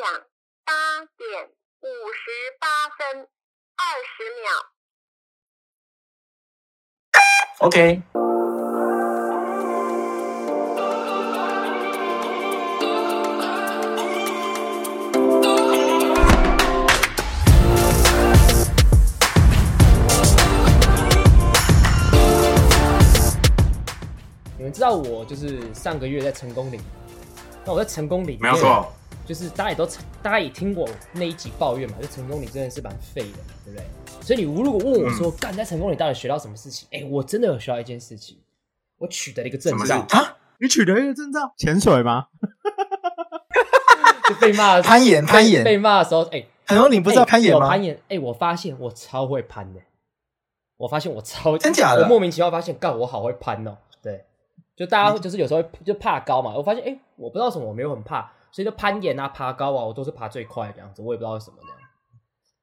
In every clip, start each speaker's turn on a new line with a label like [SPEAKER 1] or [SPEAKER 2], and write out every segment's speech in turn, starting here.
[SPEAKER 1] 响八点五十八分二十秒。
[SPEAKER 2] OK。
[SPEAKER 3] 你们知道我就是上个月在成功岭，那我在成功岭
[SPEAKER 2] 没有错，
[SPEAKER 3] 就是大家也都大家也听过那一集抱怨嘛，就成功你真的是蛮废的，对不对？所以你如果问我说，干、嗯、在成功你到底学到什么事情？哎、欸，我真的有学到一件事情，我取得了一个证照
[SPEAKER 4] 啊！你取得一个证照？潜水吗？
[SPEAKER 3] 就被骂
[SPEAKER 4] 攀岩，攀岩
[SPEAKER 3] 被骂的时候，哎、欸，
[SPEAKER 4] 很多你不知道攀岩吗？
[SPEAKER 3] 欸、攀岩，哎、欸，我发现我超会攀的，我发现我超
[SPEAKER 4] 真假的，
[SPEAKER 3] 我莫名其妙发现，干我好会攀哦、喔，对，就大家就是有时候就怕高嘛，我发现，哎、欸，我不知道什么，我没有很怕，所以就攀岩啊、爬高啊，我都是爬最快这样子，我也不知道为什么这样。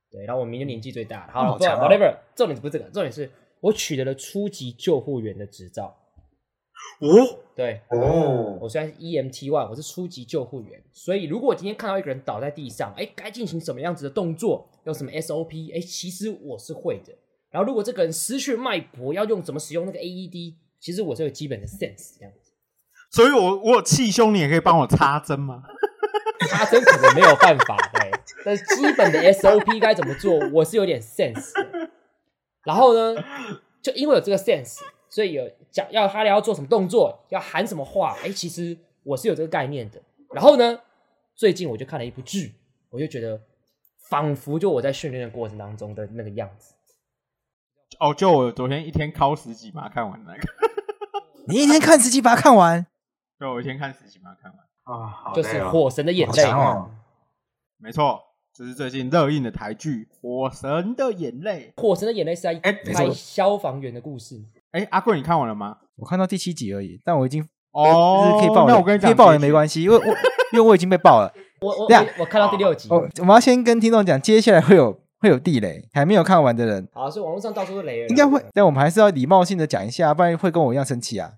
[SPEAKER 3] 对，然后我明年年纪最大，好了，不，whatever，重点不是这个，重点是我取得了初级救护员的执照。
[SPEAKER 4] 哦，
[SPEAKER 3] 对，
[SPEAKER 4] 哦，
[SPEAKER 3] 我虽然是 EMT one，我是初级救护员，所以如果我今天看到一个人倒在地上，哎，该进行什么样子的动作，用什么 SOP，哎，其实我是会的。然后如果这个人失去脉搏，要用怎么使用那个 AED，其实我是有基本的 sense 这样子。
[SPEAKER 4] 所以我我有气胸，你也可以帮我插针吗？
[SPEAKER 3] 插针可能没有办法，对。但是基本的 SOP 该怎么做，我是有点 sense 的。然后呢，就因为有这个 sense，所以有讲要他要做什么动作，要喊什么话，哎，其实我是有这个概念的。然后呢，最近我就看了一部剧，我就觉得仿佛就我在训练的过程当中的那个样子。
[SPEAKER 4] 哦，就我昨天一天靠十几把看完那个。
[SPEAKER 2] 你一天看十几把看完？
[SPEAKER 4] 对，我一天看十几把看完。
[SPEAKER 2] 啊，
[SPEAKER 3] 就是《火神的眼泪》
[SPEAKER 2] 哦，
[SPEAKER 4] 没错。这是最近热映的台剧《火神的眼泪》。
[SPEAKER 3] 火神的眼泪是在拍消防员的故事。
[SPEAKER 4] 哎，阿贵，你看完了吗？
[SPEAKER 2] 我看到第七集而已，但我已经
[SPEAKER 4] 哦，
[SPEAKER 2] 可以爆了。那我跟你讲，可以爆也没关系，因为我因为我已经被爆了。
[SPEAKER 3] 我我我，我看到第六集。
[SPEAKER 2] 我我们要先跟听众讲，接下来会有会有地雷，还没有看完的人。
[SPEAKER 3] 好，所以网络上到处都雷了。
[SPEAKER 2] 应该会，但我们还是要礼貌性的讲一下，不然会跟我一样生气啊。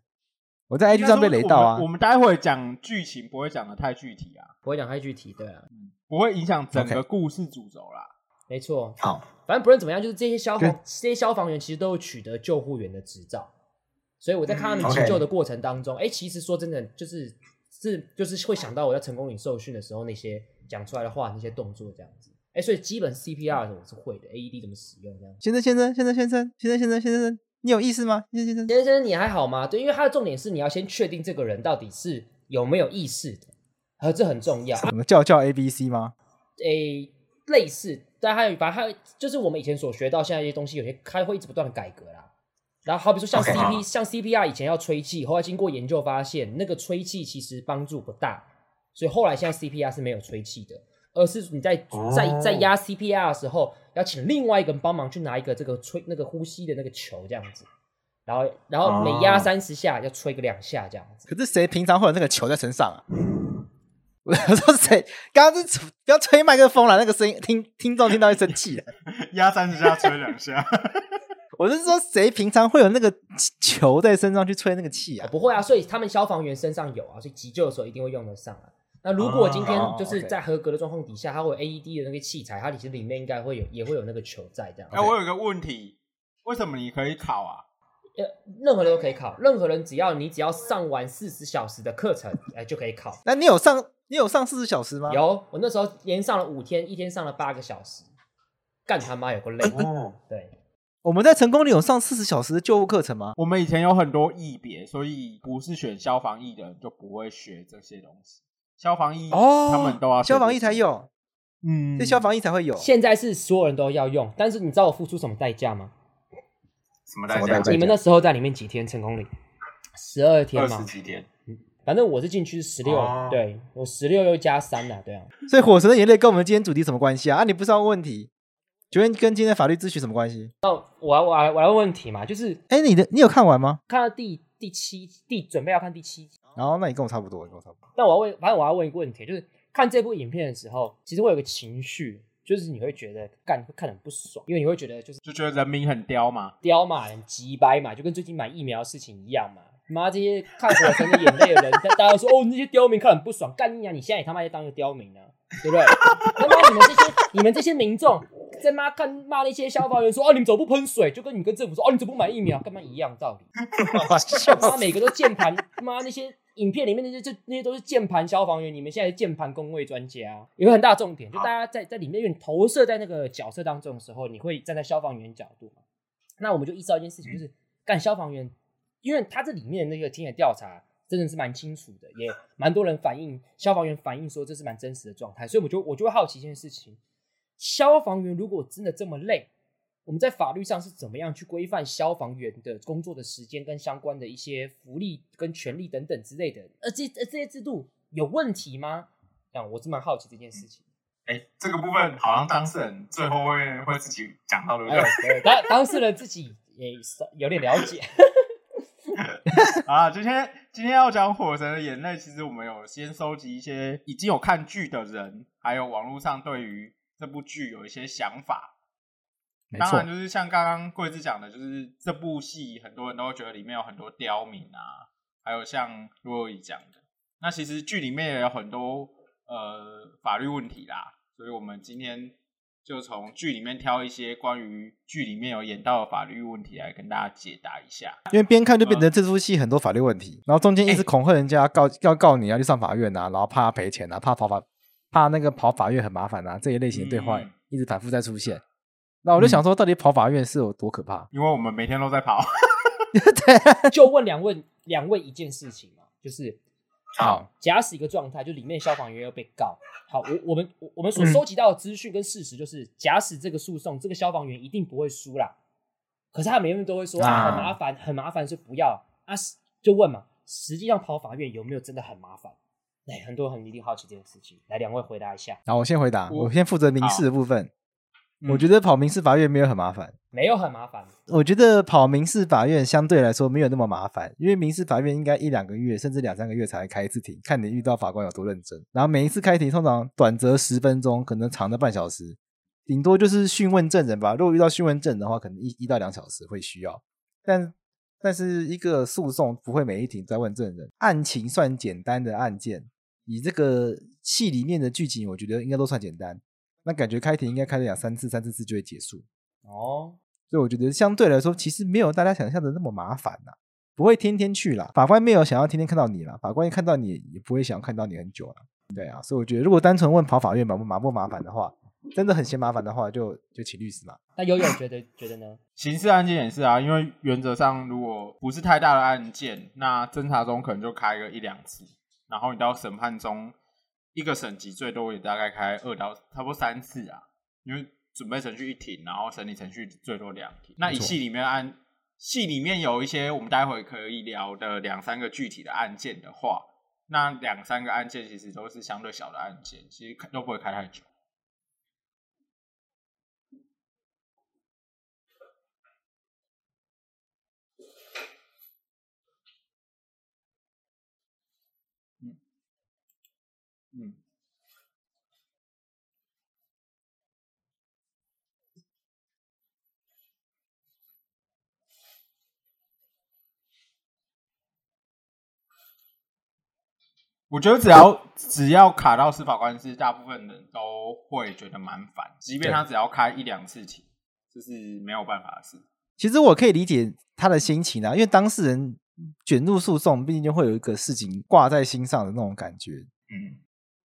[SPEAKER 2] 我在 IG 上被雷到啊。
[SPEAKER 4] 我们待会讲剧情不会讲的太具体啊，
[SPEAKER 3] 不会讲太具体，对啊。
[SPEAKER 4] 不会影响整个故事主轴啦。
[SPEAKER 3] Okay. 没错，
[SPEAKER 2] 好，
[SPEAKER 3] 反正不论怎么样，就是这些消防这些消防员其实都有取得救护员的执照，所以我在看他们急救的过程当中，哎、嗯 okay.，其实说真的，就是是就是会想到我在成功岭受训的时候那些讲出来的话，那些动作这样子，哎，所以基本 CPR 的时候我是会的，AED 怎么使用这样。
[SPEAKER 2] 先生，先生，先生，先生，先生，先生，先生，你有意思吗？先生，先生，
[SPEAKER 3] 先生，你还好吗？对，因为他的重点是你要先确定这个人到底是有没有意识的，而这很重要。
[SPEAKER 2] 什么叫叫 ABC 吗？
[SPEAKER 3] 诶、欸，类似，但还有，反正还有，就是我们以前所学到，现在一些东西有些开会一直不断的改革啦。然后好比说像 CP，、okay. 像 CPR 以前要吹气，后来经过研究发现，那个吹气其实帮助不大，所以后来现在 CPR 是没有吹气的，而是你在在在压 CPR 的时候，要请另外一个人帮忙去拿一个这个吹那个呼吸的那个球这样子，然后然后每压三十下要吹个两下这样子。
[SPEAKER 2] 可是谁平常会有那个球在身上啊？我说谁？刚刚是不要吹麦克风了，那个声音听听众听到会生气的。
[SPEAKER 4] 压三十下，吹两下。
[SPEAKER 2] 我是说，谁平常会有那个球在身上去吹那个气啊？
[SPEAKER 3] 不会啊，所以他们消防员身上有啊，所以急救的时候一定会用得上啊。那如果今天就是在合格的状况底下，它会有 AED 的那个器材，它其实里面应该会有，也会有那个球在这样。
[SPEAKER 4] 哎，我有一个问题，为什么你可以考啊？
[SPEAKER 3] 呃，任何人都可以考，任何人只要你只要上完四十小时的课程，哎，就可以考。
[SPEAKER 2] 那你有上？你有上四十小时吗？
[SPEAKER 3] 有，我那时候连上了五天，一天上了八个小时，干他妈有个累。哦，对，
[SPEAKER 2] 我们在成功里有上四十小时的救护课程吗？
[SPEAKER 4] 我们以前有很多异别，所以不是选消防役的人就不会学这些东西。消防衣哦，他们都要
[SPEAKER 2] 消防衣才有，嗯，这消防衣才会有。
[SPEAKER 3] 现在是所有人都要用，但是你知道我付出什么代价吗？
[SPEAKER 4] 什么代价？
[SPEAKER 3] 你们那时候在里面几天？成功岭十二天吗？
[SPEAKER 4] 二十几天。
[SPEAKER 3] 反正我是进去是十六、
[SPEAKER 4] 哦，
[SPEAKER 3] 对我十六又加三呐，对啊。
[SPEAKER 2] 所以火神的眼泪跟我们今天主题什么关系啊？啊，你不是要问问题？觉得跟今天法律咨询什么关系？
[SPEAKER 3] 那我来我来我来问问题嘛，就是，
[SPEAKER 2] 哎，你的你有看完吗？
[SPEAKER 3] 看到第第七第准备要看第七集，
[SPEAKER 2] 然后那你跟我差不多，你跟我差不多。
[SPEAKER 3] 但我要问，反正我要问一个问题，就是看这部影片的时候，其实会有个情绪，就是你会觉得干会看得很不爽，因为你会觉得就是
[SPEAKER 4] 就觉得人民很刁嘛，
[SPEAKER 3] 刁嘛，很鸡掰嘛，就跟最近买疫苗的事情一样嘛。妈，这些看火神的眼泪的人，大家说哦，那些刁民看很不爽，干你娘！你现在也他妈在当个刁民呢、啊，对不对？他妈，你们这些你们这些民众在妈看骂那些消防员说啊，你们怎么不喷水？就跟你跟政府说哦，你怎么不买疫苗？干嘛一样道理？妈，每个都键盘，妈那些影片里面那些就那些都是键盘消防员，你们现在是键盘工位专家，有个很大重点，就大家在在里面因为你投射在那个角色当中的时候，你会站在消防员角度嘛？那我们就意识到一件事情，就是干消防员。因为他这里面那个田野调查真的是蛮清楚的，也蛮多人反映，消防员反映说这是蛮真实的状态，所以我就我就会好奇一件事情：消防员如果真的这么累，我们在法律上是怎么样去规范消防员的工作的时间跟相关的一些福利跟权利等等之类的？而这而这些制度有问题吗？这样我是蛮好奇这件事情。
[SPEAKER 4] 哎，这个部分好像当事人最后会会自己讲到对不对？
[SPEAKER 3] 对，当当事人自己也有点了解。
[SPEAKER 4] 啊，今天今天要讲《火神的眼泪》，其实我们有先收集一些已经有看剧的人，还有网络上对于这部剧有一些想法。当然，就是像刚刚贵子讲的，就是这部戏很多人都会觉得里面有很多刁民啊，还有像若仪讲的，那其实剧里面也有很多呃法律问题啦，所以我们今天。就从剧里面挑一些关于剧里面有演到的法律问题来跟大家解答一下。
[SPEAKER 2] 因为边看就变成这出戏很多法律问题，然后中间一直恐吓人家告要告你要去上法院啊，然后怕他赔钱啊，怕跑法怕那个跑法院很麻烦啊，这一类型的对话一直反复在出现。那我就想说，到底跑法院是有多可怕？
[SPEAKER 4] 因为我们每天都在跑。
[SPEAKER 2] 对，
[SPEAKER 3] 就问两位两位一件事情嘛，就是。
[SPEAKER 2] 好，
[SPEAKER 3] 假使一个状态，就里面消防员要被告。好，我我们我们所收集到的资讯跟事实就是，假使这个诉讼，这个消防员一定不会输啦。可是他每个人都会说啊，很麻烦，很麻烦，是不要啊。就问嘛，实际上跑法院有没有真的很麻烦？哎，很多人一定好奇这件事情。来，两位回答一下。
[SPEAKER 2] 好，我先回答，我先负责民事的部分。
[SPEAKER 4] 嗯、
[SPEAKER 2] 我觉得跑民事法院没有很麻烦，
[SPEAKER 3] 没有很麻烦。
[SPEAKER 2] 我觉得跑民事法院相对来说没有那么麻烦，因为民事法院应该一两个月甚至两三个月才开一次庭，看你遇到法官有多认真。然后每一次开庭通常短则十分钟，可能长的半小时，顶多就是讯问证人吧。如果遇到讯问证人的话，可能一一到两小时会需要。但但是一个诉讼不会每一庭在问证人，案情算简单的案件，以这个戏里面的剧情，我觉得应该都算简单。那感觉开庭应该开了两三次、三四次就会结束
[SPEAKER 3] 哦，
[SPEAKER 2] 所以我觉得相对来说，其实没有大家想象的那么麻烦呐，不会天天去啦。法官没有想要天天看到你啦，法官一看到你也不会想要看到你很久了。对啊，所以我觉得如果单纯问跑法院麻不麻不麻烦的话，真的很嫌麻烦的话，就就请律师嘛。
[SPEAKER 3] 那悠悠觉得觉得呢？
[SPEAKER 4] 刑事案件也是啊，因为原则上如果不是太大的案件，那侦查中可能就开个一两次，然后你到审判中。一个审级最多也大概开二到差不多三次啊，因为准备程序一庭，然后审理程序最多两庭。那一系里面按系里面有一些我们待会可以聊的两三个具体的案件的话，那两三个案件其实都是相对小的案件，其实都不会开太久。我觉得只要只要卡到司法官司，大部分人都会觉得蛮烦，即便他只要开一两次庭，这是没有办法的事。
[SPEAKER 2] 其实我可以理解他的心情啊，因为当事人卷入诉讼，毕竟就会有一个事情挂在心上的那种感觉。嗯。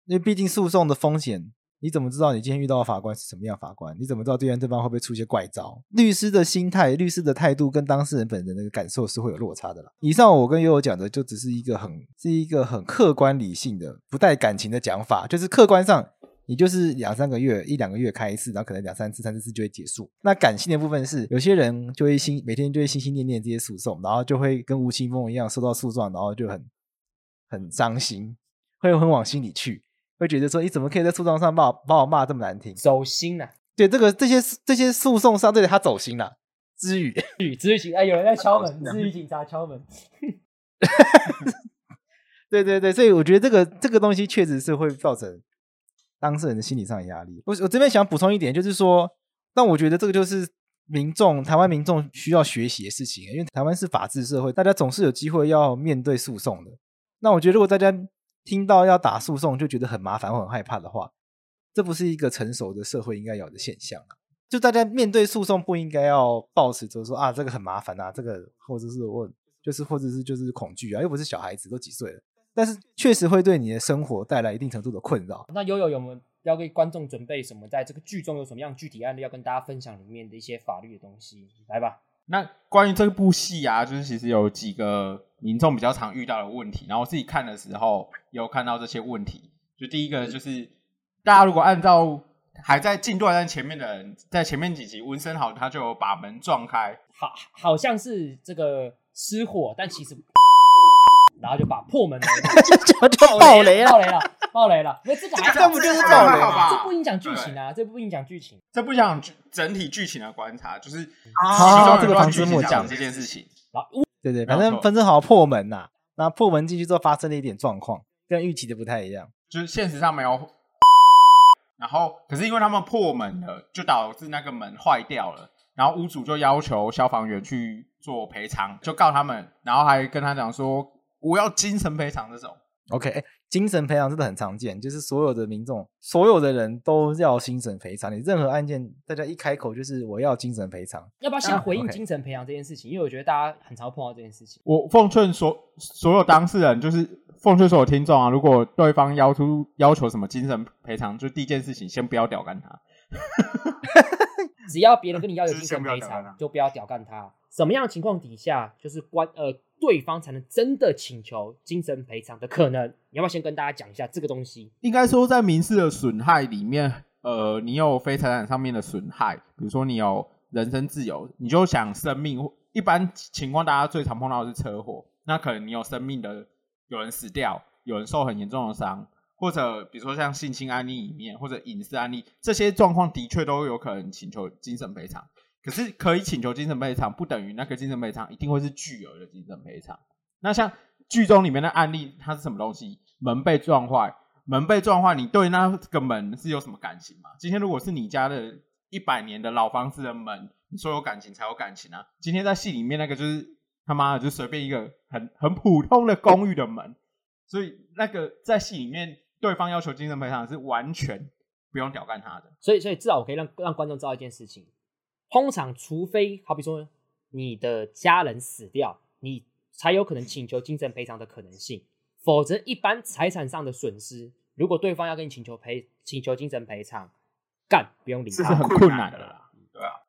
[SPEAKER 2] 因为毕竟诉讼的风险，你怎么知道你今天遇到的法官是什么样法官？你怎么知道对方对方会不会出一些怪招？律师的心态、律师的态度跟当事人本人的感受是会有落差的啦。以上我跟悠悠讲的就只是一个很是一个很客观理性的、不带感情的讲法，就是客观上你就是两三个月、一两个月开一次，然后可能两三次、三四次就会结束。那感性的部分是有些人就会心每天就会心心念念这些诉讼，然后就会跟吴青峰一样受到诉状，然后就很。很伤心，会很往心里去，会觉得说你怎么可以在诉状上把我把我骂这么难听，
[SPEAKER 3] 走心了、啊。
[SPEAKER 2] 对，这个这些这些诉讼上对他走心了。知语，
[SPEAKER 3] 知语警，哎，有人在敲门，知语警察敲门。
[SPEAKER 2] 对对对，所以我觉得这个这个东西确实是会造成当事人的心理上的压力。我我这边想补充一点，就是说，但我觉得这个就是民众台湾民众需要学习的事情，因为台湾是法治社会，大家总是有机会要面对诉讼的。那我觉得，如果大家听到要打诉讼就觉得很麻烦或很害怕的话，这不是一个成熟的社会应该有的现象啊。就大家面对诉讼不应该要抱持着说啊，这个很麻烦啊，这个或者是我就是或者是就是恐惧啊，又不是小孩子，都几岁了。但是确实会对你的生活带来一定程度的困扰。
[SPEAKER 3] 那悠悠有没有要给观众准备什么？在这个剧中有什么样具体案例要跟大家分享里面的一些法律的东西？来吧。
[SPEAKER 4] 那关于这部戏啊，就是其实有几个民众比较常遇到的问题，然后我自己看的时候有看到这些问题。就第一个就是，大家如果按照还在进度还在前面的人，在前面几集温森豪他就有把门撞开，
[SPEAKER 3] 好好像是这个失火，但其实。然后就把破门 了，
[SPEAKER 2] 就就爆雷了，
[SPEAKER 3] 爆雷了，爆雷了。因为这个
[SPEAKER 2] 这不就是爆雷吗？
[SPEAKER 3] 这不影响剧情啊，这不影响剧情，
[SPEAKER 4] 这不影响整体剧情的观察，就是
[SPEAKER 2] 啊，这个房子木讲
[SPEAKER 4] 这件事情。
[SPEAKER 2] 对对，反正分身好像破门呐，那破门进去之后发生了一点状况，跟预期的不太一样，
[SPEAKER 4] 就是现实上没有。然后，可是因为他们破门了，就导致那个门坏掉了，然后屋主就要求消防员去做赔偿，就告他们，然后还跟他讲说。我要精神赔偿这种
[SPEAKER 2] ，OK，欸，精神赔偿真的很常见，就是所有的民众，所有的人都要精神赔偿。你任何案件，大家一开口就是我要精神赔偿，
[SPEAKER 3] 要不要先回应精神赔偿这件事情？啊 okay，因为我觉得大家很常碰到这件事情。
[SPEAKER 4] 我奉劝所所有当事人，就是奉劝所有听众啊，如果对方要出要求什么精神赔偿，就第一件事情先不要屌干他。
[SPEAKER 3] 只要别人跟你要有精神赔偿，就不要屌干他。什么样的情况底下，就是关呃对方才能真的请求精神赔偿的可能？你要不要先跟大家讲一下这个东西？
[SPEAKER 4] 应该说，在民事的损害里面，呃，你有非财产上面的损害，比如说你有人身自由，你就想生命。一般情况，大家最常碰到的是车祸，那可能你有生命的，有人死掉，有人受很严重的伤，或者比如说像性侵案例里面，或者隐私案例，这些状况的确都有可能请求精神赔偿。可是可以请求精神赔偿，不等于那个精神赔偿一定会是巨额的精神赔偿。那像剧中里面的案例，它是什么东西？门被撞坏，门被撞坏，你对那个门是有什么感情吗？今天如果是你家的一百年的老房子的门，你说有感情才有感情啊。今天在戏里面那个就是他妈的，就随便一个很很普通的公寓的门，所以那个在戏里面对方要求精神赔偿是完全不用屌干他的。
[SPEAKER 3] 所以，所以至少我可以让让观众知道一件事情。通常，除非好比说你的家人死掉，你才有可能请求精神赔偿的可能性。否则，一般财产上的损失，如果对方要跟你请求赔请求精神赔偿，干不用理他，
[SPEAKER 4] 这是很困难的啦。对啊，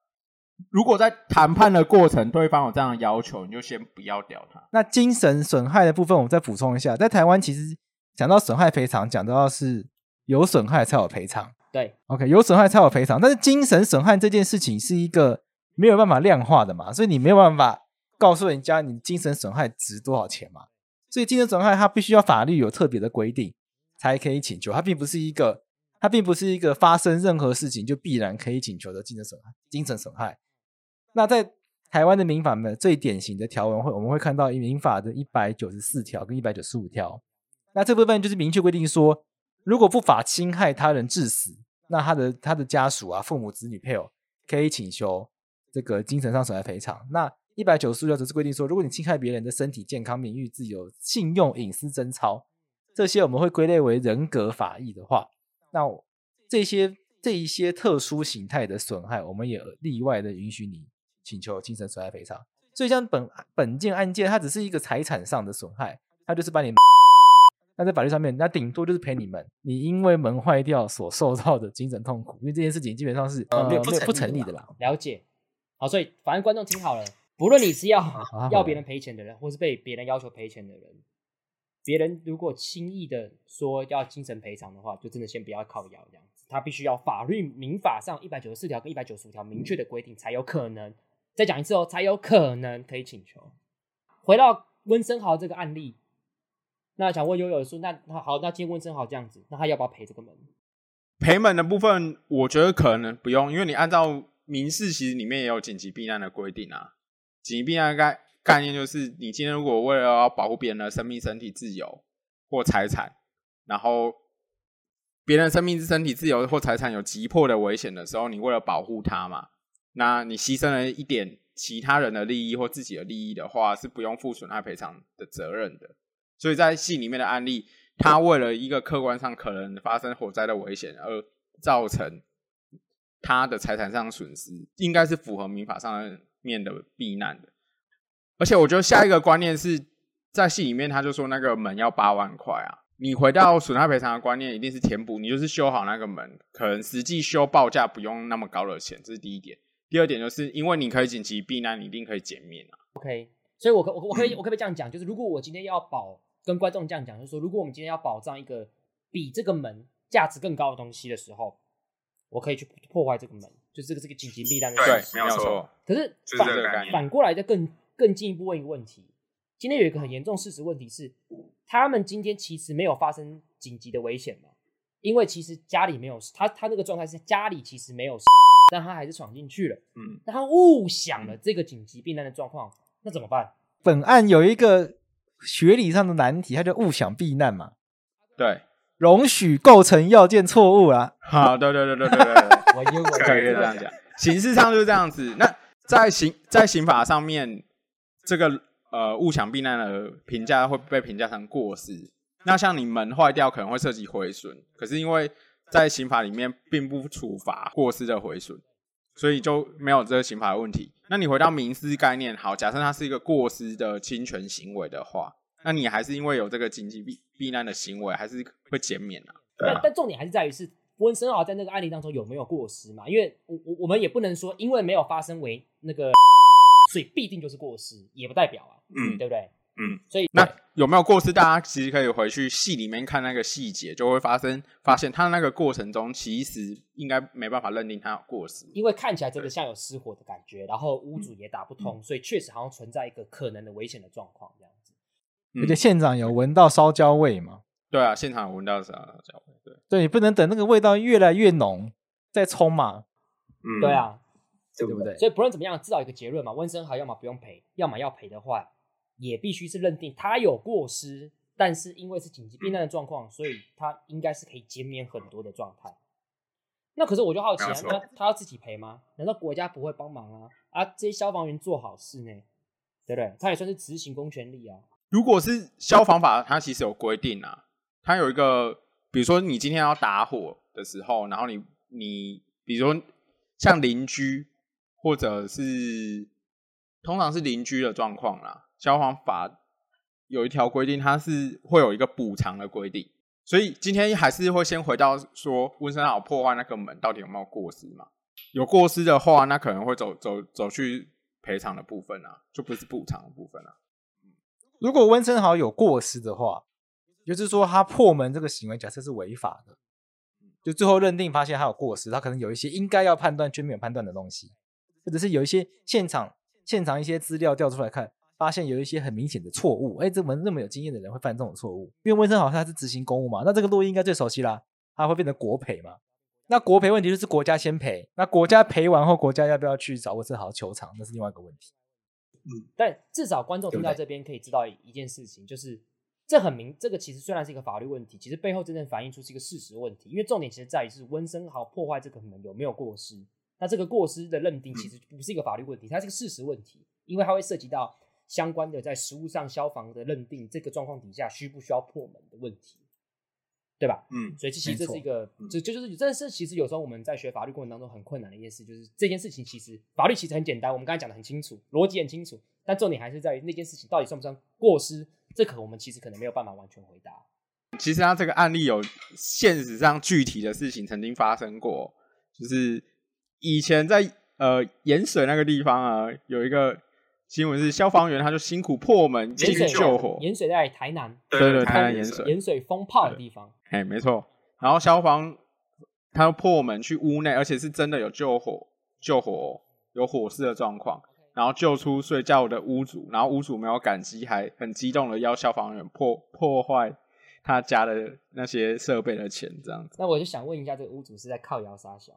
[SPEAKER 4] 如果在谈判的过程，对方有这样的要求，你就先不要屌他。
[SPEAKER 2] 那精神损害的部分，我们再补充一下，在台湾其实讲到损害赔偿，讲到是有损害才有赔偿。
[SPEAKER 3] 对
[SPEAKER 2] ，OK，有损害才有赔偿，但是精神损害这件事情是一个没有办法量化的嘛，所以你没有办法告诉人家你精神损害值多少钱嘛，所以精神损害它必须要法律有特别的规定才可以请求，它并不是一个，它并不是一个发生任何事情就必然可以请求的精神损害。精神损害，那在台湾的民法呢，最典型的条文会我们会看到民法的一百九十四条跟一百九十五条，那这部分就是明确规定说。如果不法侵害他人致死，那他的他的家属啊、父母、子女、配偶可以请求这个精神上损害赔偿。那一百九十六条则是规定说，如果你侵害别人的身体健康、名誉、自由、信用、隐私、贞操，这些我们会归类为人格法益的话，那这些这一些特殊形态的损害，我们也例外的允许你请求精神损害赔偿。所以像本本件案件，它只是一个财产上的损害，它就是把你。那在法律上面，那顶多就是赔你们，你因为门坏掉所受到的精神痛苦，因为这件事情基本上是呃没有不不成立的啦。
[SPEAKER 3] 了解，好，所以反正观众听好了，不论你是要 要别人赔钱的人，或是被别人要求赔钱的人，别人如果轻易的说要精神赔偿的话，就真的先不要靠腰这样子，他必须要法律民法上一百九十四条跟一百九十五条明确的规定才有可能。再讲一次哦，才有可能可以请求。回到温森豪这个案例。那想问悠悠说，那那好，那今天温昇豪这样子，那他要不要赔这个门？
[SPEAKER 4] 赔门的部分，我觉得可能不用，因为你按照民事其实里面也有紧急避难的规定啊。紧急避难概概念就是，你今天如果为了要保护别人的生命、身体自由或财产，然后别人生命、身体自由或财产有急迫的危险的时候，你为了保护他嘛，那你牺牲了一点其他人的利益或自己的利益的话，是不用负损害赔偿的责任的。所以在戏里面的案例，他为了一个客观上可能发生火灾的危险而造成他的财产上损失，应该是符合民法上面的避难的。而且我觉得下一个观念是在戏里面，他就说那个门要八万块啊。你回到损害赔偿的观念，一定是填补，你就是修好那个门，可能实际修报价不用那么高的钱，这是第一点。第二点就是因为你可以紧急避难，你一定可以减免啊。
[SPEAKER 3] OK，所以我可我我可以我可不可以这样讲？就是如果我今天要保。跟观众这样讲，就是说，如果我们今天要保障一个比这个门价值更高的东西的时候，我可以去破坏这个门，就是这个这个紧急避难的。
[SPEAKER 4] 对，没有错。
[SPEAKER 3] 可是反反过来，再更更进一步问一个问题：今天有一个很严重事实问题是，他们今天其实没有发生紧急的危险嘛？因为其实家里没有他，他那个状态是家里其实没有，但他还是闯进去了。嗯，那他误想了这个紧急避难的状况，那怎么办？
[SPEAKER 2] 本案有一个。学理上的难题，他就误想避难嘛？
[SPEAKER 4] 对，
[SPEAKER 2] 容许构成要件错误啊。
[SPEAKER 4] 好，对对对对对对，我因为可以这样讲，形式上就是这样子。那在刑在刑法上面，这个呃误想避难的评价会被评价成过失。那像你门坏掉可能会涉及毁损，可是因为在刑法里面并不处罚过失的毁损，所以就没有这个刑法的问题。那你回到民事概念，好，假设它是一个过失的侵权行为的话，那你还是因为有这个紧急避避难的行为，还是会减免啊。
[SPEAKER 3] 但但重点还是在于是温森豪在那个案例当中有没有过失嘛？因为我我我们也不能说因为没有发生为那个，所以必定就是过失，也不代表啊，嗯，对不对？
[SPEAKER 4] 嗯，
[SPEAKER 3] 所以
[SPEAKER 4] 那有没有过失？大家其实可以回去戏里面看那个细节，就会发生发现他那个过程中其实应该没办法认定他有过失，
[SPEAKER 3] 因为看起来真的像有失火的感觉，然后屋主也打不通，嗯、所以确实好像存在一个可能的危险的状况这样子。
[SPEAKER 2] 而且现场有闻到烧焦味嘛？
[SPEAKER 4] 对啊，现场闻到烧焦味。对，
[SPEAKER 2] 对，你不能等那个味道越来越浓再冲嘛。
[SPEAKER 3] 嗯，对啊，
[SPEAKER 2] 对不对？
[SPEAKER 3] 所以不论怎么样，至少一个结论嘛。温森豪要么不用赔，要么要赔的话。也必须是认定他有过失，但是因为是紧急避难的状况，所以他应该是可以减免很多的状态。那可是我就好奇啊，那他要自己赔吗？难道国家不会帮忙啊？啊，这些消防员做好事呢，对不对？他也算是执行公权力啊。
[SPEAKER 4] 如果是消防法，它其实有规定啊，它有一个，比如说你今天要打火的时候，然后你你，比如说像邻居，或者是通常是邻居的状况啦。消防法有一条规定，它是会有一个补偿的规定，所以今天还是会先回到说温森豪破坏那个门到底有没有过失嘛？有过失的话，那可能会走走走去赔偿的部分啊，就不是补偿的部分啊。
[SPEAKER 2] 如果温森豪有过失的话，就是说他破门这个行为假设是违法的，就最后认定发现他有过失，他可能有一些应该要判断却没有判断的东西，或者是有一些现场现场一些资料调出来看。发现有一些很明显的错误，哎，这门那么有经验的人会犯这种错误，因为温森豪他是执行公务嘛，那这个录音应该最熟悉啦，他会变成国赔嘛？那国赔问题就是国家先赔，那国家赔完后，国家要不要去找温森豪求偿，那是另外一个问题。
[SPEAKER 3] 嗯，但至少观众听到这边可以知道一件事情，就是这很明，这个其实虽然是一个法律问题，其实背后真正反映出是一个事实问题，因为重点其实在于是温森豪破坏这个门有没有过失，那这个过失的认定其实不是一个法律问题，它是一个事实问题，因为它会涉及到。相关的在实物上消防的认定，这个状况底下需不需要破门的问题，对吧？嗯，所以其实这是一个，这就就是这是其实有时候我们在学法律过程当中很困难的一件事，就是这件事情其实法律其实很简单，我们刚才讲的很清楚，逻辑很清楚，但重点还是在于那件事情到底算不算过失，这可我们其实可能没有办法完全回答。
[SPEAKER 4] 其实他这个案例有现实上具体的事情曾经发生过，就是以前在呃盐水那个地方啊，有一个。新闻是消防员，他就辛苦破门进去救火。
[SPEAKER 3] 盐水在台南，
[SPEAKER 4] 对对，对，台南盐水，
[SPEAKER 3] 盐水风炮的地方。
[SPEAKER 4] 哎，没错。然后消防他破门去屋内，而且是真的有救火，救火有火势的状况。然后救出睡觉的屋主，然后屋主没有感激，还很激动的要消防员破破坏他家的那些设备的钱，这样子。
[SPEAKER 3] 那我就想问一下，这个屋主是在靠摇杀小，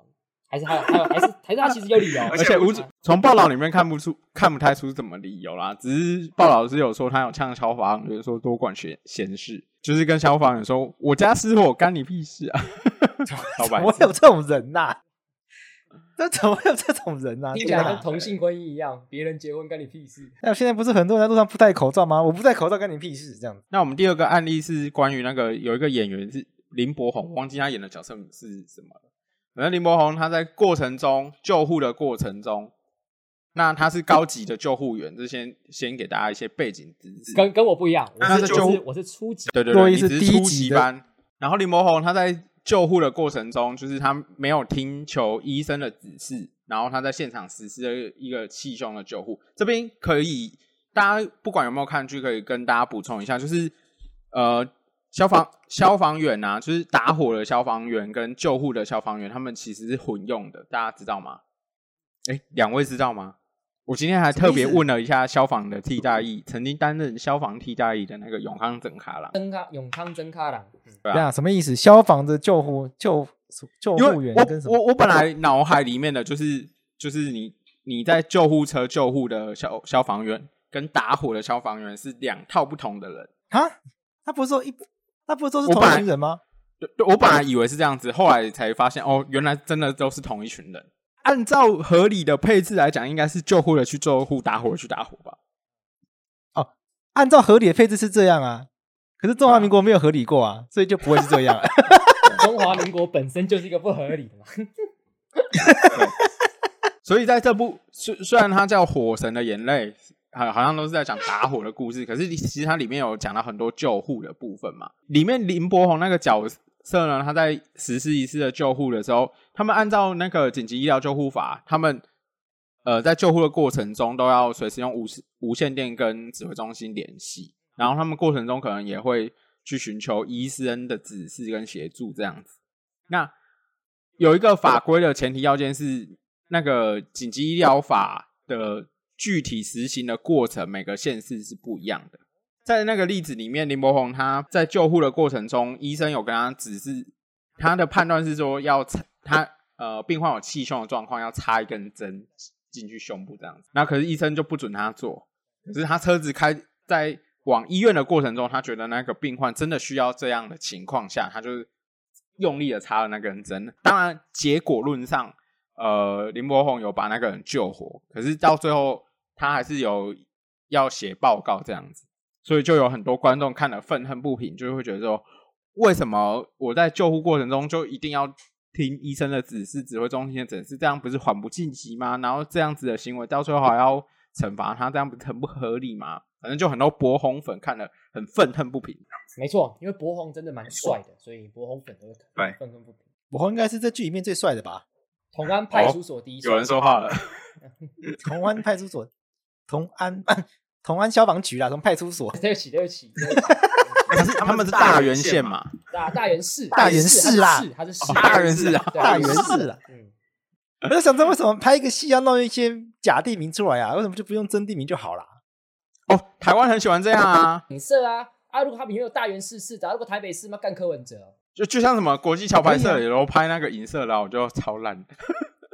[SPEAKER 3] 还是还有还有还是还是他其实有理由？
[SPEAKER 4] 而且屋主从报道里面看不出看不太出什么理由啦，只是报道是有说他有呛消防员说多管闲闲事，就是跟消防员说我家失火干你屁事啊！
[SPEAKER 2] 怎么会有这种人呐、啊？那怎么会有这种人呢、啊？
[SPEAKER 3] 听起来跟同性婚姻一样，别人结婚干你屁事。
[SPEAKER 2] 那现在不是很多人在路上不戴口罩吗？我不戴口罩干你屁事，这样子。
[SPEAKER 4] 那我们第二个案例是关于那个有一个演员是林柏宏，忘记他演的角色是什么了。反正林柏宏他在过程中救护的过程中，那他是高级的救护员，就先先给大家一些背景知识。
[SPEAKER 3] 跟跟我不一样，我是救护，我是初级，
[SPEAKER 4] 对对对，你是初级班。然后林柏宏他在。救护的过程中，就是他没有听求医生的指示，然后他在现场实施了一个气胸的救护。这边可以，大家不管有没有看剧，可以跟大家补充一下，就是呃，消防消防员啊，就是打火的消防员跟救护的消防员，他们其实是混用的，大家知道吗？哎，两位知道吗？我今天还特别问了一下消防的替代役，曾经担任消防替代役的那个永康真卡郎。
[SPEAKER 3] 真卡永康真卡郎，
[SPEAKER 4] 对啊，
[SPEAKER 2] 什么意思？消防的救护救救护员跟什么？
[SPEAKER 4] 我我我本来脑海里面的就是就是你你在救护车救护的消消防员跟打火的消防员是两套不同的人
[SPEAKER 2] 啊？他不是说一他不是说是同一群人吗？
[SPEAKER 4] 对对，我本来以为是这样子，后来才发现哦，原来真的都是同一群人。按照合理的配置来讲，应该是救护的去救护，打火的去打火吧。
[SPEAKER 2] 哦，按照合理的配置是这样啊。可是中华民国没有合理过啊，所以就不会是这样。
[SPEAKER 3] 中华民国本身就是一个不合理的嘛。
[SPEAKER 4] 所以在这部虽虽然它叫《火神的眼泪》，好好像都是在讲打火的故事，可是其实它里面有讲到很多救护的部分嘛。里面林柏宏那个角色呢，他在实施一次的救护的时候。他们按照那个紧急医疗救护法，他们呃在救护的过程中都要随时用无无线电跟指挥中心联系，然后他们过程中可能也会去寻求医生的指示跟协助这样子。那有一个法规的前提要件是，那个紧急医疗法的具体实行的过程，每个县市是不一样的。在那个例子里面，林柏宏他在救护的过程中，医生有跟他指示，他的判断是说要。他呃，病患有气胸的状况，要插一根针进去胸部这样子。那可是医生就不准他做。可是他车子开在往医院的过程中，他觉得那个病患真的需要这样的情况下，他就用力的插了那根针。当然，结果论上，呃，林柏宏有把那个人救活。可是到最后，他还是有要写报告这样子。所以就有很多观众看了愤恨不平，就会觉得说，为什么我在救护过程中就一定要？听医生的指示，指挥中心的指示，这样不是缓不济急吗？然后这样子的行为到最后还要惩罚他，这样不是很不合理吗？反正就很多博红粉看了很愤恨不平。
[SPEAKER 3] 没错，因为博红真的蛮帅的，所以博红粉都会愤恨不平。
[SPEAKER 2] 博红应该是这剧里面最帅的吧？
[SPEAKER 3] 同安派出所第一、
[SPEAKER 4] 哦，有人说话了。
[SPEAKER 2] 同安派出所，同安同安消防局啦，从派出所。
[SPEAKER 3] 对不起，对不起。
[SPEAKER 4] 可 是他们是大原县嘛？
[SPEAKER 3] 大大原市，
[SPEAKER 2] 大原市啦，
[SPEAKER 3] 他是
[SPEAKER 4] 大原市啊，
[SPEAKER 2] 大原市啦。嗯，我在想着为什么拍一个戏要弄一些假地名出来啊？为什么就不用真地名就好了？
[SPEAKER 4] 哦，台湾很喜欢这样啊，
[SPEAKER 3] 影射啊啊！如果他里面有大原市市长，如果台北市嘛干柯文哲，
[SPEAKER 4] 就就像什么国际桥牌社里头拍那个银色的，我就超烂。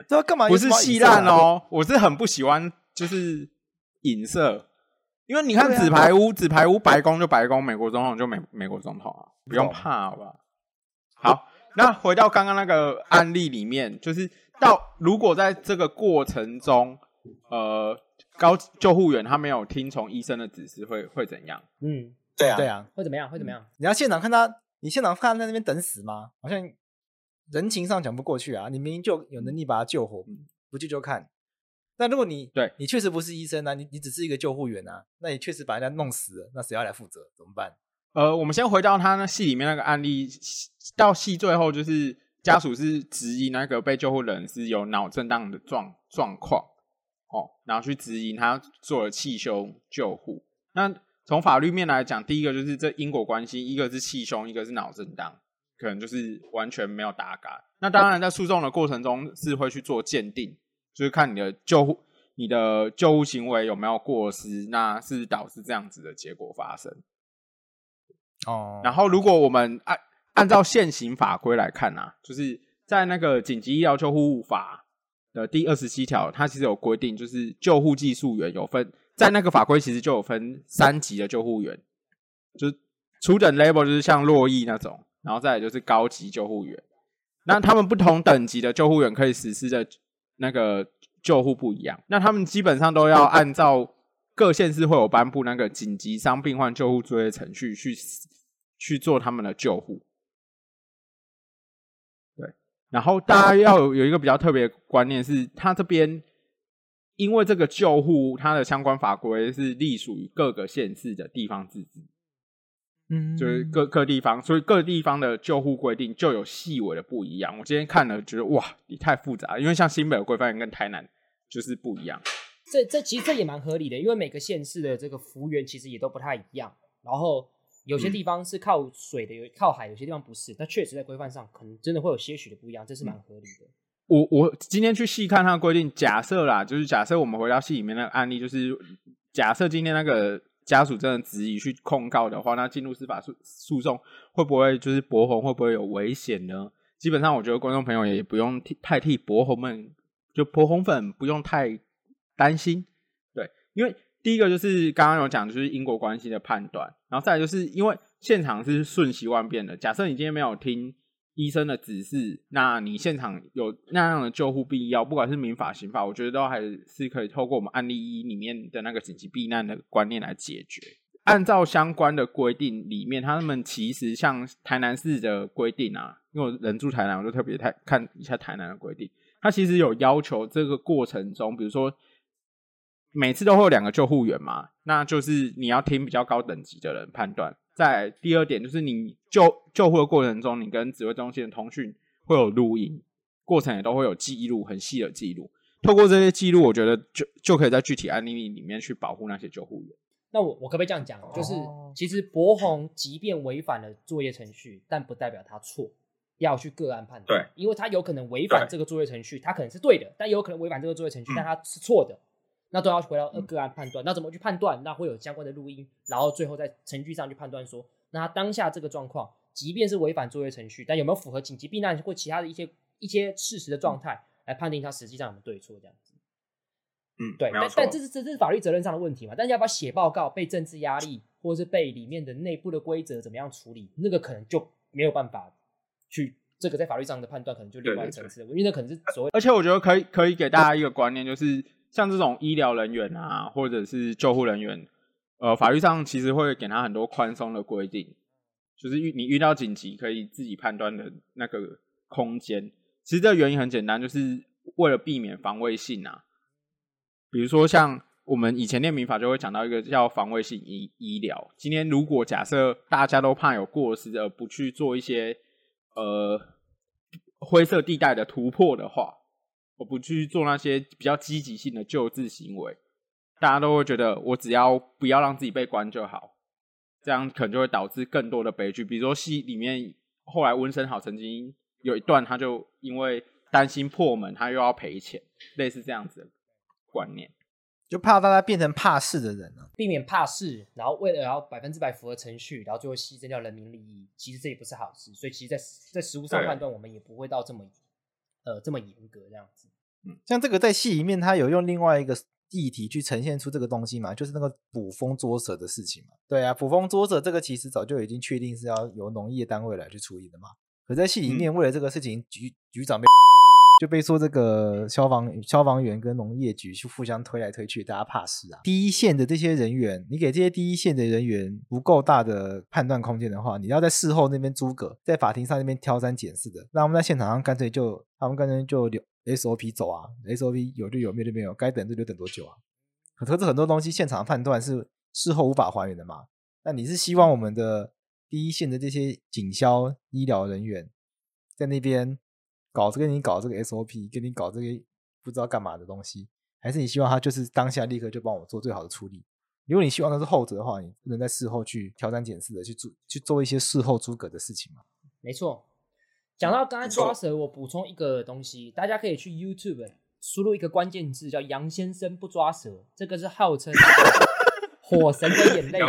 [SPEAKER 2] 这干嘛？
[SPEAKER 4] 不是戏烂哦，我是很不喜欢，就是银色。因为你看纸牌屋，纸牌屋白宫就白宫，美国总统就美美国总统啊，不用怕，好吧？好，那回到刚刚那个案例里面，就是到如果在这个过程中，呃，高救护员他没有听从医生的指示，会会怎样？
[SPEAKER 3] 嗯，
[SPEAKER 2] 对啊，对啊，
[SPEAKER 3] 会怎么样？会怎么样？
[SPEAKER 2] 你要现场看他，你现场看他在那边等死吗？好像人情上讲不过去啊！你明明就有能力把他救活，不救就看。那如果你
[SPEAKER 4] 对你
[SPEAKER 2] 确实不是医生啊，你你只是一个救护员啊，那你确实把人家弄死了，那谁要来负责？怎么办？
[SPEAKER 4] 呃，我们先回到他那戏里面那个案例，到戏最后就是家属是质疑那个被救护人是有脑震荡的状状况，哦，然后去质疑他做了气胸救护。那从法律面来讲，第一个就是这因果关系，一个是气胸，一个是脑震荡，可能就是完全没有打嘎。那当然在诉讼的过程中是会去做鉴定。就是看你的救护，你的救护行为有没有过失，那是导致这样子的结果发生。
[SPEAKER 2] 哦，
[SPEAKER 4] 然后如果我们按按照现行法规来看啊，就是在那个紧急医疗救护法的第二十七条，它其实有规定，就是救护技术员有分，在那个法规其实就有分三级的救护员，就是初等 level 就是像洛邑那种，然后再来就是高级救护员。那他们不同等级的救护员可以实施的那个救护不一样，那他们基本上都要按照各县市会有颁布那个紧急伤病患救护作业程序去去做他们的救护。对，然后大家要有有一个比较特别的观念是，他这边因为这个救护它的相关法规是隶属于各个县市的地方自治。嗯，就是各各地方，所以各地方的救护规定就有细微的不一样。我今天看了，觉得哇，你太复杂了，因为像新北的规范跟台南就是不一样。
[SPEAKER 3] 这这其实这也蛮合理的，因为每个县市的这个幅员其实也都不太一样。然后有些地方是靠水的，有靠海，有些地方不是。那确实在规范上可能真的会有些许的不一样，这是蛮合理的。
[SPEAKER 4] 我我今天去细看它的规定，假设啦，就是假设我们回到戏里面那个案例，就是假设今天那个。家属真的执意去控告的话，那进入司法诉诉讼会不会就是博红会不会有危险呢？基本上，我觉得观众朋友也不用替太替博红们就博红粉不用太担心，对，因为第一个就是刚刚有讲，就是因果关系的判断，然后再来就是因为现场是瞬息万变的，假设你今天没有听。医生的指示，那你现场有那样的救护必要，不管是民法、刑法，我觉得都还是可以透过我们案例一里面的那个紧急避难的观念来解决。按照相关的规定里面，他们其实像台南市的规定啊，因为我人住台南，我就特别太看一下台南的规定，他其实有要求这个过程中，比如说每次都会有两个救护员嘛，那就是你要听比较高等级的人判断。在第二点，就是你救救护的过程中，你跟指挥中心的通讯会有录音，过程也都会有记录，很细的记录。透过这些记录，我觉得就就可以在具体案例里面去保护那些救护员。
[SPEAKER 3] 那我我可不可以这样讲？就是其实博红即便违反了作业程序，但不代表他错，要去个案判断。对，因为他有可能违反这个作业程序，他可能是对的，但有可能违反这个作业程序，但他是错的。那都要回到个案判断，那怎么去判断？那会有相关的录音，然后最后在程序上去判断说，那他当下这个状况，即便是违反作业程序，但有没有符合紧急避难或其他的一些一些事实的状态，来判定他实际上有没有对错这样子。
[SPEAKER 4] 嗯，
[SPEAKER 3] 对，但但这是这是法律责任上的问题嘛？但是要不要写报告，被政治压力，或者是被里面的内部的规则怎么样处理，那个可能就没有办法去这个在法律上的判断，可能就另外一层次的，因为那可能是所谓。
[SPEAKER 4] 而且我觉得可以可以给大家一个观念，就是。像这种医疗人员啊，或者是救护人员，呃，法律上其实会给他很多宽松的规定，就是遇你遇到紧急可以自己判断的那个空间。其实这个原因很简单，就是为了避免防卫性啊。比如说像我们以前念民法就会讲到一个叫防卫性医医疗。今天如果假设大家都怕有过失而不去做一些呃灰色地带的突破的话。我不去做那些比较积极性的救治行为，大家都会觉得我只要不要让自己被关就好，这样可能就会导致更多的悲剧。比如说戏里面后来温森好曾经有一段，他就因为担心破门，他又要赔钱，类似这样子的观念，
[SPEAKER 2] 就怕大家变成怕事的人了，
[SPEAKER 3] 避免怕事，然后为了要百分之百符合程序，然后最后牺牲掉人民利益，其实这也不是好事。所以其实在，在在实物上判断，我们也不会到这么。呃，这么严格这样子，
[SPEAKER 2] 嗯，像这个在戏里面，他有用另外一个议题去呈现出这个东西嘛，就是那个捕风捉蛇的事情嘛。对啊，捕风捉蛇这个其实早就已经确定是要由农业单位来去处理的嘛。可在戏里面，为了这个事情，局局长被。就被说这个消防消防员跟农业局去互相推来推去，大家怕事啊。第一线的这些人员，你给这些第一线的人员不够大的判断空间的话，你要在事后那边诸葛，在法庭上那边挑三拣四的，那我们在现场上干脆就他们干脆就留 SOP 走啊，SOP 有就有，没有就没有，该等就留等多久啊。可是很多东西现场判断是事后无法还原的嘛。那你是希望我们的第一线的这些警消医疗人员在那边？搞这个，你搞这个 SOP，跟你搞这个不知道干嘛的东西，还是你希望他就是当下立刻就帮我做最好的处理？如果你希望的是后者的话，你不能在事后去挑三拣四的去做去做一些事后诸葛的事情嘛？
[SPEAKER 3] 没错。讲到刚才抓蛇，我补充一个东西，大家可以去 YouTube 输入一个关键字叫杨先生不抓蛇，这个是号称火神的眼泪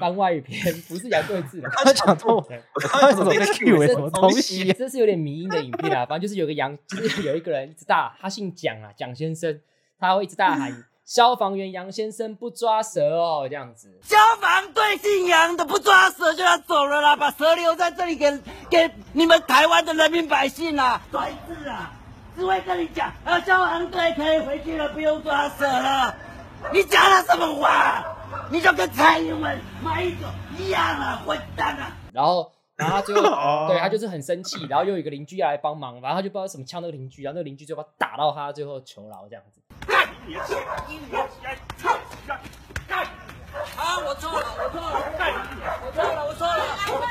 [SPEAKER 3] 番外篇，不是杨贵志的。
[SPEAKER 2] 他讲错，他怎么在 Q 为什么东西？
[SPEAKER 3] 这是有点迷因的影片啊，反正就是有个杨，就是有一个人一直大，他姓蒋啊，蒋先生，他会一直大喊。消防员杨先生不抓蛇哦，这样子。
[SPEAKER 5] 消防队姓杨的不抓蛇就要走了啦，把蛇留在这里给给你们台湾的人民百姓啦。拽子啊，只会跟你讲，呃，消防队可以回去了，不用抓蛇了。你讲了什么话？你就跟蔡英文、马英九一样啊，混蛋啊！
[SPEAKER 3] 然后，然后他最后，对他就是很生气，然后又有一个邻居要来帮忙，然后他就不知道什么呛那个邻居，然后那个邻居就把他打到他最后求饶这样子。干！你起来！你起来！操！干！
[SPEAKER 5] 好，我错了，我错了，干！我错了，我错了，我错了，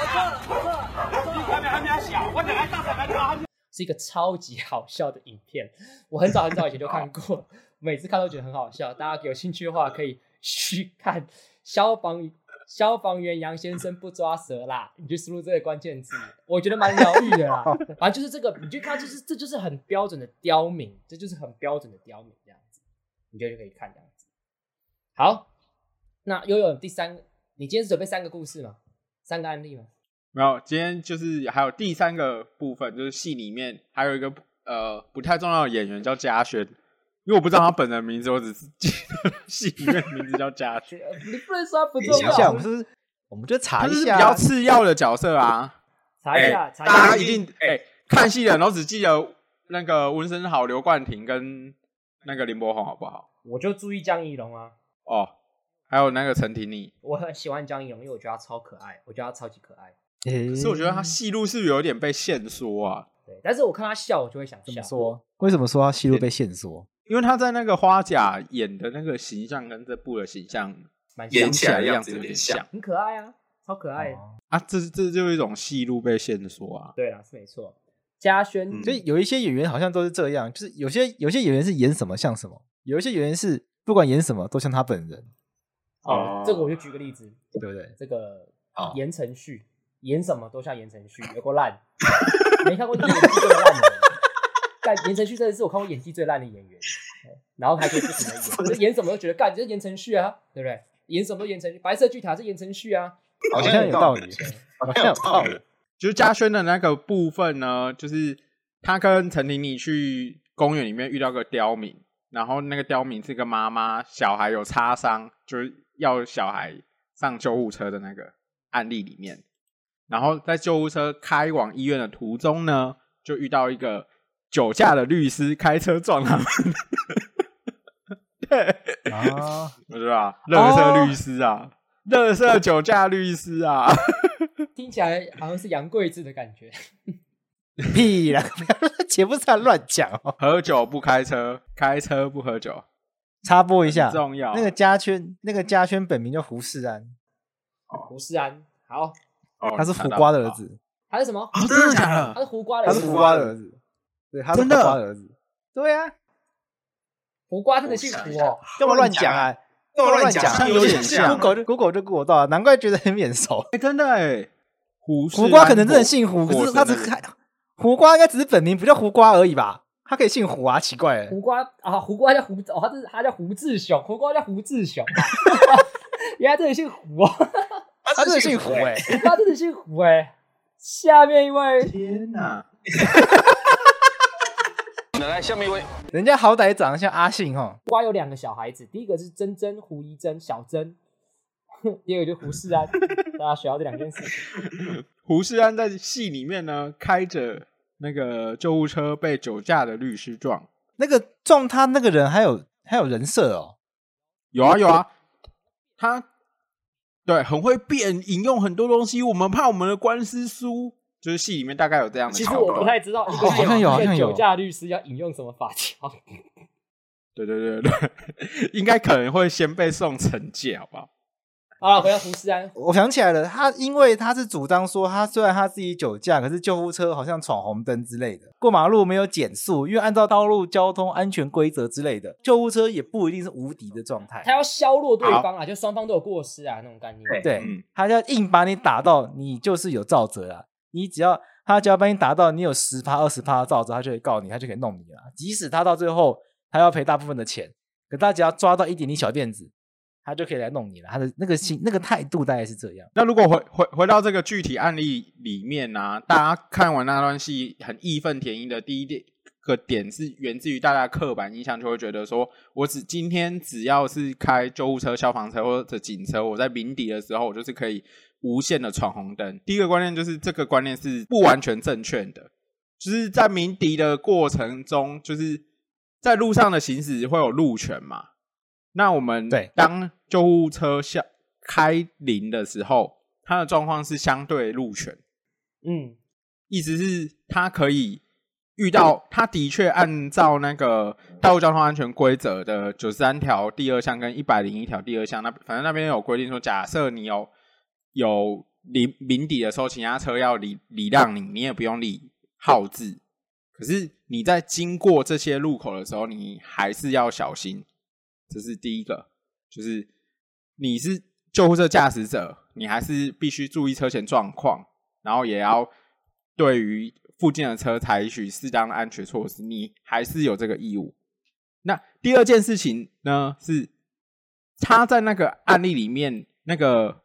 [SPEAKER 5] 我错了，我错了，我错了。还没还没小，我等下大胆来抓。
[SPEAKER 3] 是一个超级好笑的影片，我很早很早以前就看过，每次看都觉得很好笑。大家有兴趣的话，可以 去看消防消防员杨先生不抓蛇啦，你就输入这个关键字，我觉得蛮疗愈的啦。反正就是这个，你就看，就是这就是很标准的刁民，这就是很标准的刁民这样子，你就可以看这样子。好，那悠悠第三个，你今天是准备三个故事吗？三个案例吗？
[SPEAKER 4] 没有，今天就是还有第三个部分，就是戏里面还有一个呃不太重要的演员叫嘉轩。因为我不知道他本人名字，我只是记得 戏里面名字叫嘉轩。
[SPEAKER 3] 你不能说他不重要，
[SPEAKER 2] 我们是，我们就查一下，
[SPEAKER 4] 比较次要的角色啊。
[SPEAKER 3] 查一下，查一下。
[SPEAKER 4] 大家一定哎、欸，看戏的人都只记得那个温昇豪、刘冠廷跟那个林柏宏，好不好？
[SPEAKER 3] 我就注意江宜龙啊。
[SPEAKER 4] 哦，还有那个陈婷妮。
[SPEAKER 3] 我很喜欢江宜龙，因为我觉得他超可爱，我觉得他超级可爱。
[SPEAKER 2] 欸、
[SPEAKER 4] 可是我觉得他戏路是不是有点被限缩啊？
[SPEAKER 3] 对，但是我看他笑，我就会想笑。
[SPEAKER 2] 说，为什么说他戏路被限缩？
[SPEAKER 4] 因为他在那个花甲演的那个形象跟这部的形象演起来的样子有点像，
[SPEAKER 3] 很可爱啊，超可爱
[SPEAKER 4] 啊！这这就是一种戏路被限缩啊。
[SPEAKER 3] 对啊，是没错。嘉轩，
[SPEAKER 2] 所以有一些演员好像都是这样，就是有些有些演员是演什么像什么，有一些演员是不管演什么都像他本人。
[SPEAKER 3] 哦，这个我就举个例子，
[SPEAKER 2] 对不对？
[SPEAKER 3] 这个言承旭演什么都像言承旭，有够烂，没看过演技这么烂的。言承旭真的是我看过演技最烂的演员，然后还可以不停的演，就演什么都觉得干，就是言承旭啊，对不对？演什么都言承旭，白色巨塔是言承旭啊，
[SPEAKER 2] 好像有道理，好像有道理。
[SPEAKER 4] 就是嘉轩的那个部分呢，就是他跟陈婷妮去公园里面遇到个刁民，然后那个刁民是个妈妈，小孩有擦伤，就是要小孩上救护车的那个案例里面，然后在救护车开往医院的途中呢，就遇到一个。酒驾的律师开车撞他们，对啊，不是吧？乐色律师啊，垃圾酒驾律师啊，
[SPEAKER 3] 听起来好像是杨贵志的感觉。
[SPEAKER 2] 屁啦，节目上乱讲哦。
[SPEAKER 4] 喝酒不开车，开车不喝酒。
[SPEAKER 2] 插播一下，
[SPEAKER 4] 重要。
[SPEAKER 2] 那个嘉轩，那个嘉轩本名叫胡世安。
[SPEAKER 3] 胡世安，好，
[SPEAKER 2] 他是胡瓜的儿子。
[SPEAKER 3] 他是什么？
[SPEAKER 4] 真的假的？
[SPEAKER 3] 他是胡瓜的，
[SPEAKER 2] 他是胡瓜的儿子。对，他是胡瓜的儿子。对啊，
[SPEAKER 3] 胡瓜真的姓胡哦，
[SPEAKER 2] 干嘛乱讲啊？干嘛乱讲？有点像。Google 就 Google 就 Google 到了，难怪觉得很眼熟。
[SPEAKER 4] 哎，真的哎，胡
[SPEAKER 2] 胡瓜可能真的姓胡，可是他只是胡瓜应该只是本名不叫胡瓜而已吧？他可以姓胡啊，奇怪。
[SPEAKER 3] 胡瓜啊，胡瓜叫胡哦，他是他叫胡志雄，胡瓜叫胡志雄。原来这里姓胡哦，
[SPEAKER 2] 他真的姓胡哎，
[SPEAKER 3] 他真的姓胡哎。下面一位，
[SPEAKER 4] 天哪！
[SPEAKER 6] 来，下面一位，
[SPEAKER 2] 人家好歹长得像阿信哈。
[SPEAKER 3] 胡瓜有两个小孩子，第一个是珍珍胡一珍小珍，第二个就是胡世安。大家学到这两件事情。
[SPEAKER 4] 胡世安在戏里面呢，开着那个救护车被酒驾的律师撞，
[SPEAKER 2] 那个撞他那个人还有还有人设哦，
[SPEAKER 4] 有啊有啊，他对很会变，引用很多东西，我们怕我们的官司输。就是戏里面大概有这样的，
[SPEAKER 3] 其实我不太知道，好
[SPEAKER 2] 像有，好像有
[SPEAKER 3] 酒驾律师要引用什么法条？
[SPEAKER 4] 对对对对，应该可能会先被送惩戒，好不好？
[SPEAKER 3] 好了，回到胡思安，
[SPEAKER 2] 我想起来了，他因为他是主张说，他虽然他自己酒驾，可是救护车好像闯红灯之类的，过马路没有减速，因为按照道路交通安全规则之类的，救护车也不一定是无敌的状态，
[SPEAKER 3] 他要削弱对方啊，就双方都有过失啊，那种概念。
[SPEAKER 2] 对，他要硬把你打到，你就是有造责啊。你只要他只要帮你达到你有十趴、二十趴的造纸，他就可以告你，他就可以弄你了。即使他到最后他要赔大部分的钱，可他只要抓到一点点小辫子，他就可以来弄你了。他的那个心、那个态度大概是这样。
[SPEAKER 4] 那如果回回回到这个具体案例里面呢、大家看完那段戏很义愤填膺的第一点个点是源自于大家刻板印象，就会觉得说我只今天只要是开救护车、消防车或者警车，我在鸣笛的时候，我就是可以。无限的闯红灯，第一个观念就是这个观念是不完全正确的，就是在鸣笛的过程中，就是在路上的行驶会有路权嘛。那我们对当救护车下开铃的时候，它的状况是相对路权，嗯，意思是它可以遇到，它的确按照那个道路交通安全规则的九十三条第二项跟一百零一条第二项，那反正那边有规定说，假设你有。有鸣鸣笛的时候，其他车要礼礼让你，你也不用理号字。可是你在经过这些路口的时候，你还是要小心。这是第一个，就是你是救护车驾驶者，你还是必须注意车前状况，然后也要对于附近的车采取适当的安全措施。你还是有这个义务。那第二件事情呢，是他在那个案例里面那个。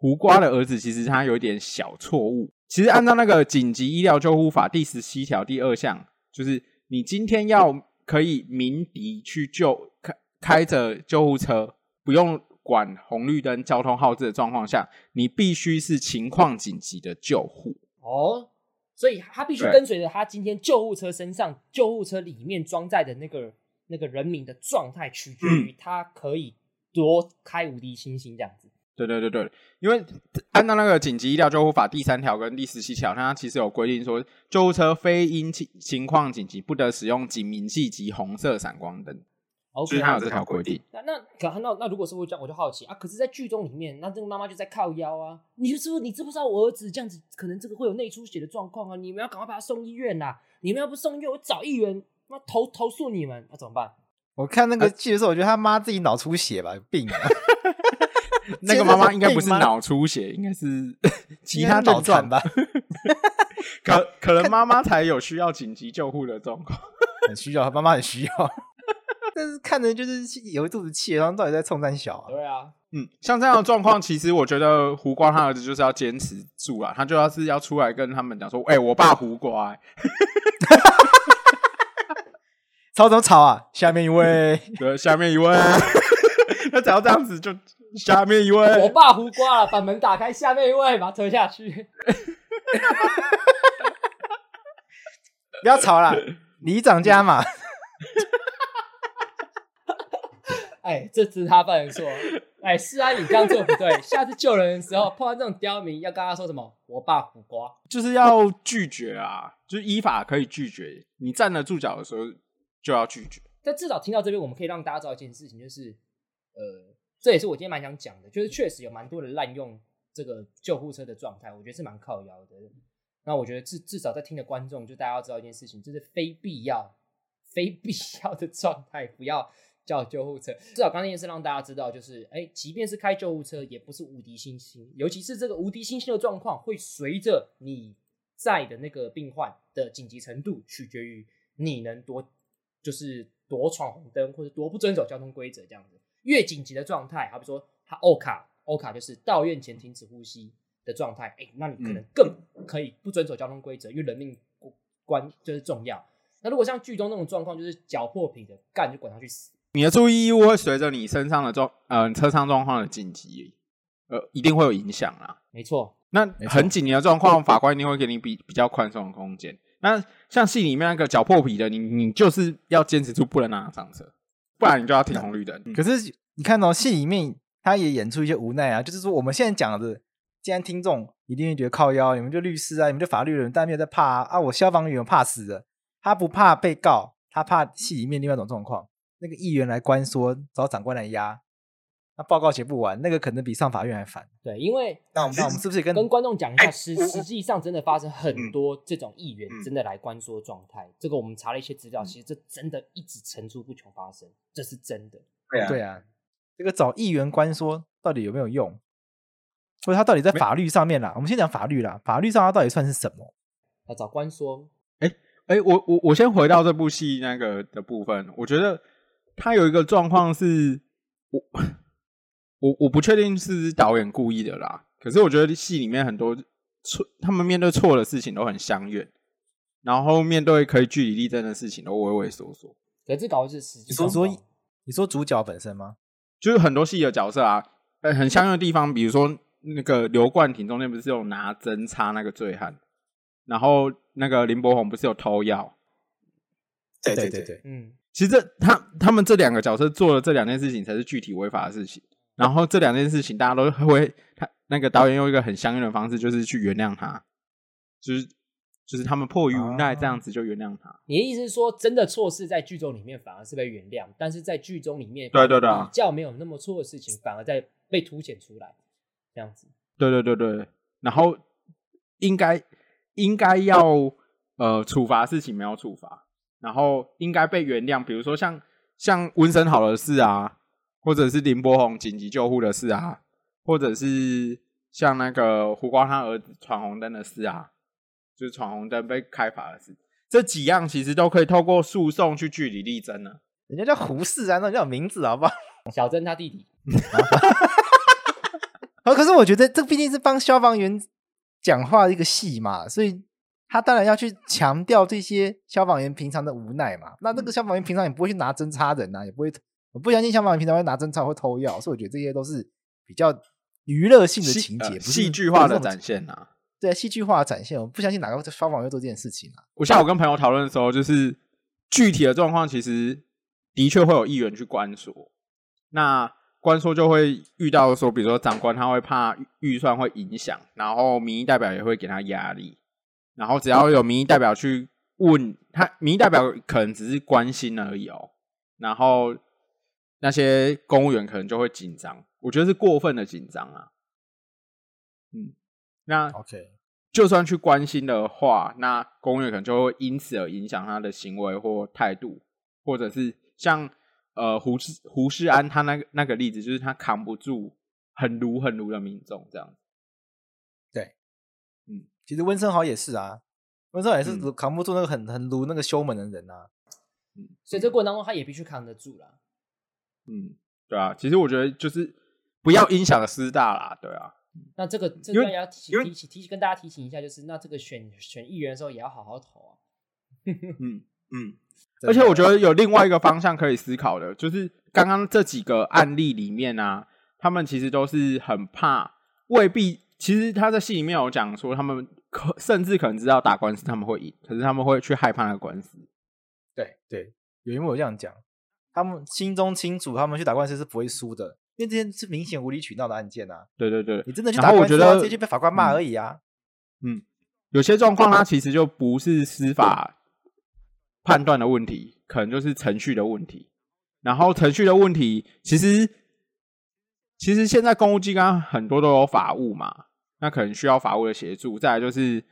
[SPEAKER 4] 胡瓜的儿子其实他有一点小错误。其实按照那个紧急医疗救护法第十七条第二项，就是你今天要可以鸣笛去救开开着救护车，不用管红绿灯、交通号志的状况下，你必须是情况紧急的救护。
[SPEAKER 3] 哦，所以他必须跟随着他今天救护车身上救护车里面装载的那个那个人民的状态，取决于他可以多开无敌星星这样子。
[SPEAKER 4] 对对对对，因为按照那个紧急医疗救护法第三条跟第十七条，它其实有规定说，救护车非因情情况紧急，不得使用警鸣器及红色闪光灯。Okay, 就是它有这条规定。
[SPEAKER 3] 那那可那那如果是会这样，我就好奇啊。可是，在剧中里面，那这个妈妈就在靠腰啊。你就是不是你知不知道我儿子这样子，可能这个会有内出血的状况啊？你们要赶快把他送医院呐！你们要不送医院，我找议员，那投投诉你们，那、啊、怎么办？
[SPEAKER 2] 我看那个剧的时候，我觉得他妈自己脑出血吧，有病啊。
[SPEAKER 4] 那个妈妈应该不是脑出血，应该是 其他脑转吧。可可能妈妈才有需要紧急救护的状况，
[SPEAKER 2] 很需要，妈妈很需要。但是看着就是有一肚子气，然后到底在冲三小啊？
[SPEAKER 3] 对啊，
[SPEAKER 4] 嗯，像这样的状况，其实我觉得胡瓜他儿子就是要坚持住啊，他就要是要出来跟他们讲说：“哎、欸，我爸胡瓜、欸。”
[SPEAKER 2] 吵什么吵啊？下面一位，
[SPEAKER 4] 对，下面一位，他只要这样子就。下面一位，
[SPEAKER 3] 我爸胡瓜了，把门打开，下面一位，把他推下去。
[SPEAKER 2] 不要吵了，你长家嘛。
[SPEAKER 3] 哎，这只是他犯的错。哎，是啊，你这样做不对。下次救人的时候碰到这种刁民，要跟他说什么？我爸胡瓜，
[SPEAKER 4] 就是要拒绝啊，就是依法可以拒绝。你站得住脚的时候就要拒绝。
[SPEAKER 3] 但至少听到这边，我们可以让大家知道一件事情，就是呃。这也是我今天蛮想讲的，就是确实有蛮多人滥用这个救护车的状态，我觉得是蛮靠腰的。那我觉得至至少在听的观众，就大家要知道一件事情，就是非必要、非必要的状态不要叫救护车。至少刚刚那件事让大家知道，就是哎，即便是开救护车，也不是无敌星星。尤其是这个无敌星星的状况，会随着你在的那个病患的紧急程度，取决于你能多就是多闯红灯，或者多不遵守交通规则这样子。越紧急的状态，好比说他欧卡，欧卡就是到院前停止呼吸的状态，哎、欸，那你可能更可以不遵守交通规则，因为人命关就是重要。那如果像剧中那种状况，就是脚破皮的干就滚他去死。
[SPEAKER 4] 你的注意义务会随着你身上的状呃车上状况的紧急，呃，一定会有影响啦。
[SPEAKER 3] 没错，
[SPEAKER 4] 那很紧急的状况，法官一定会给你比比较宽松的空间。那像戏里面那个脚破皮的，你你就是要坚持住，不能让他上车。不然你就要听红绿
[SPEAKER 2] 灯。可是你看到戏里面，他也演出一些无奈啊，就是说我们现在讲的，既然听众一定会觉得靠腰，你们就律师啊，你们就法律人，但没有在怕啊。我消防员怕死的，他不怕被告，他怕戏里面另外一种状况，那个议员来关说，找长官来压。那报告写不完，那个可能比上法院还烦。
[SPEAKER 3] 对，因为那我们那我们是不是跟跟观众讲一下，实实际上真的发生很多这种议员真的来关说状态。这个我们查了一些资料，其实这真的一直层出不穷发生，这是真的。
[SPEAKER 2] 对啊，对啊，这个找议员关说到底有没有用？或者他到底在法律上面啦？我们先讲法律啦，法律上他到底算是什么？
[SPEAKER 3] 要找关说。
[SPEAKER 4] 哎哎、我我我先回到这部戏那个的部分，我觉得他有一个状况是，我我我不确定是不是导演故意的啦。可是我觉得戏里面很多错，他们面对错的事情都很相怨，然后面对可以据理力争的事情都畏畏缩缩。
[SPEAKER 3] 可是搞的是实际。
[SPEAKER 2] 你说说，你说主角本身吗？
[SPEAKER 4] 就是很多戏的角色啊，呃，很相怨的地方，比如说那个刘冠廷中间不是有拿针插那个醉汉，然后那个林柏宏不是有偷药？
[SPEAKER 2] 对对对对，
[SPEAKER 3] 嗯，
[SPEAKER 4] 其实这他他们这两个角色做的这两件事情才是具体违法的事情。然后这两件事情，大家都会他那个导演用一个很相应的方式，就是去原谅他，就是就是他们迫于无奈这样子就原谅他。
[SPEAKER 3] 你的意思是说，真的错事在剧中里面反而是被原谅，但是在剧中里面，
[SPEAKER 4] 对对对，
[SPEAKER 3] 比较没有那么错的事情，反而在被凸显出来，这样子。
[SPEAKER 4] 对对对对，然后应该应该要呃处罚事情没有处罚，然后应该被原谅，比如说像像温森好的事啊。或者是林柏宏紧急救护的事啊，或者是像那个胡瓜他儿子闯红灯的事啊，就是闯红灯被开罚的事，这几样其实都可以透过诉讼去据理力争呢。
[SPEAKER 2] 人家叫胡适啊，那叫名字好不好？
[SPEAKER 3] 小曾他弟弟。
[SPEAKER 2] 啊，可是我觉得这毕竟是帮消防员讲话的一个戏嘛，所以他当然要去强调这些消防员平常的无奈嘛。那那个消防员平常也不会去拿针插人啊，也不会。我不相信消防员平常会拿针插或偷药，所以我觉得这些都是比较娱乐性的情节，戏、呃、剧化的展现呐、啊。对，戏剧化的展现，我不相信哪个消防员会做这件事情啊。
[SPEAKER 4] 我下午跟朋友讨论的时候，就是具体的状况，其实的确会有议员去关说，那关说就会遇到说，比如说长官他会怕预算会影响，然后民意代表也会给他压力，然后只要有民意代表去问他，民意代表可能只是关心而已哦，然后。那些公务员可能就会紧张，我觉得是过分的紧张啊。嗯，那
[SPEAKER 2] OK，
[SPEAKER 4] 就算去关心的话，那公务员可能就会因此而影响他的行为或态度，或者是像呃胡适胡适安他那个那个例子，就是他扛不住很卢很卢的民众这样。
[SPEAKER 2] 对，
[SPEAKER 4] 嗯，
[SPEAKER 2] 其实温生豪也是啊，温生豪也是扛不住那个很很卢那个修门的人啊。
[SPEAKER 3] 嗯，所以这过程当中他也必须扛得住啦。
[SPEAKER 4] 嗯，对啊，其实我觉得就是不要影响师大啦，对啊。
[SPEAKER 3] 那这个这个要提醒提醒提醒跟大家提醒一下，就是那这个选选议员的时候也要好好投啊。
[SPEAKER 4] 嗯嗯，而且我觉得有另外一个方向可以思考的，就是刚刚这几个案例里面啊，他们其实都是很怕，未必。其实他在戏里面有讲说，他们可甚至可能知道打官司他们会赢，可是他们会去害怕那个官司。
[SPEAKER 2] 对对，有因为我这样讲。他们心中清楚，他们去打官司是不会输的，因为这件是明显无理取闹的案件啊。
[SPEAKER 4] 对对对，
[SPEAKER 2] 你真的去打官司，直接就被法官骂而已啊。
[SPEAKER 4] 嗯，有些状况它其实就不是司法判断的问题，可能就是程序的问题。然后程序的问题，其实其实现在公务机关很多都有法务嘛，那可能需要法务的协助。再来就是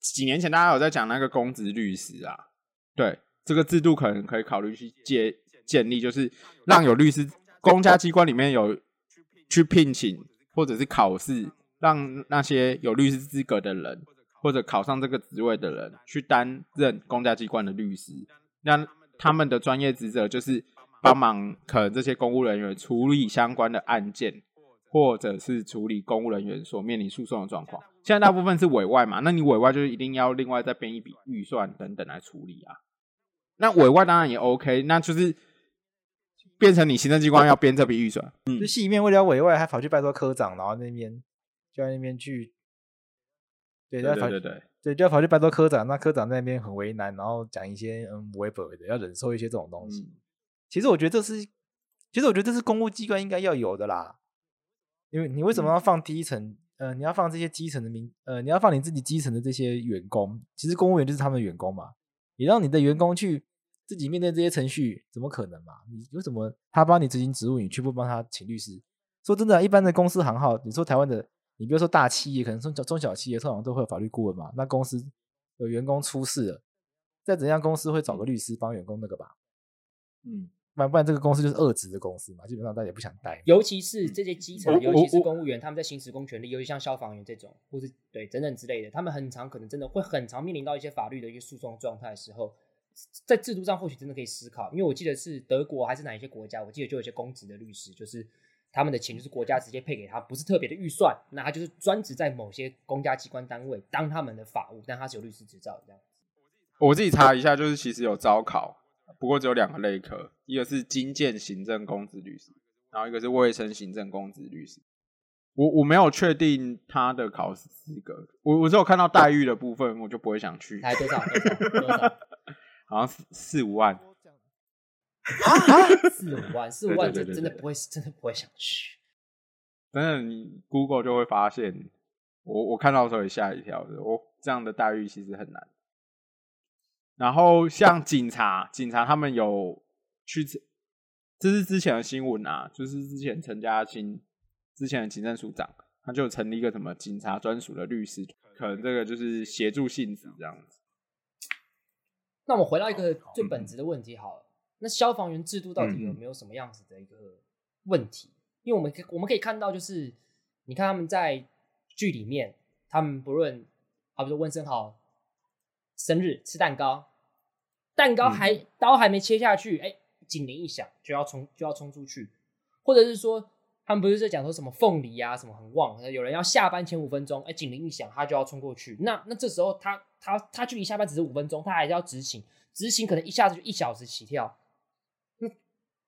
[SPEAKER 4] 几年前大家有在讲那个公职律师啊，对。这个制度可能可以考虑去建建立，就是让有律师公家机关里面有去聘请或者是考试，让那些有律师资格的人或者考上这个职位的人去担任公家机关的律师，那他们的专业职责就是帮忙可能这些公务人员处理相关的案件，或者是处理公务人员所面临诉讼的状况。现在大部分是委外嘛，那你委外就是一定要另外再编一笔预算等等来处理啊。那委外当然也 OK，那就是变成你行政机关要编这笔预算。嗯，
[SPEAKER 2] 就戏里面为了委外，还跑去拜托科长，然后那边就在那边去，对对对对对，对就要跑去拜托科长，那科长在那边很为难，然后讲一些嗯违法的，要忍受一些这种东西。嗯、其实我觉得这是，其实我觉得这是公务机关应该要有的啦，因为你为什么要放第一层？嗯、呃，你要放这些基层的民，呃，你要放你自己基层的这些员工，其实公务员就是他们的员工嘛，你让你的员工去。自己面对这些程序，怎么可能嘛？你为什么他帮你执行职务，你却不帮他请律师？说真的、啊，一般的公司行号，你说台湾的，你比如说大企业，可能中中小企业，通常都会有法律顾问嘛。那公司有员工出事了，再怎样，公司会找个律师帮员工那个吧？
[SPEAKER 4] 嗯，
[SPEAKER 2] 不然不然这个公司就是二职的公司嘛，基本上大家也不想待。
[SPEAKER 3] 尤其是这些基层，
[SPEAKER 4] 嗯
[SPEAKER 3] 尤其是公务员，他们在行使公权力，尤其像消防员这种，或是对等等之类的，他们很常可能真的会很常面临到一些法律的一些诉讼状态的时候，在制度上或许真的可以思考。因为我记得是德国还是哪一些国家，我记得就有些公职的律师，就是他们的钱就是国家直接配给他，不是特别的预算，那他就是专职在某些公家机关单位当他们的法务，但他是有律师执照的这样。
[SPEAKER 4] 我自己查一下，就是其实有招考。不过只有两个类科，一个是经建行政公职律师，然后一个是卫生行政公职律师。我我没有确定他的考试资格，我我只有看到待遇的部分，我就不会想去。
[SPEAKER 3] 才多少多少多少？
[SPEAKER 4] 好像四 四五万。
[SPEAKER 3] 四五万，四五万，这真的不会，真的不会想去。
[SPEAKER 4] 真的，你 Google 就会发现，我我看到的时候也吓一跳的。我这样的待遇其实很难。然后像警察，警察他们有去，这是之前的新闻啊，就是之前陈家清之前的警政署长，他就成立一个什么警察专属的律师，可能这个就是协助性质这样子。
[SPEAKER 3] 那我们回到一个最本质的问题好了，那消防员制度到底有没有什么样子的一个问题？嗯、因为我们可我们可以看到，就是你看他们在剧里面，他们不论，好比说温森豪生日吃蛋糕。蛋糕还、嗯、刀还没切下去，哎、欸，警铃一响就要冲就要冲出去，或者是说他们不是在讲说什么凤梨啊什么很旺，有人要下班前五分钟，哎、欸，警铃一响他就要冲过去。那那这时候他他他距离下班只是五分钟，他还是要执行，执行可能一下子就一小时起跳。那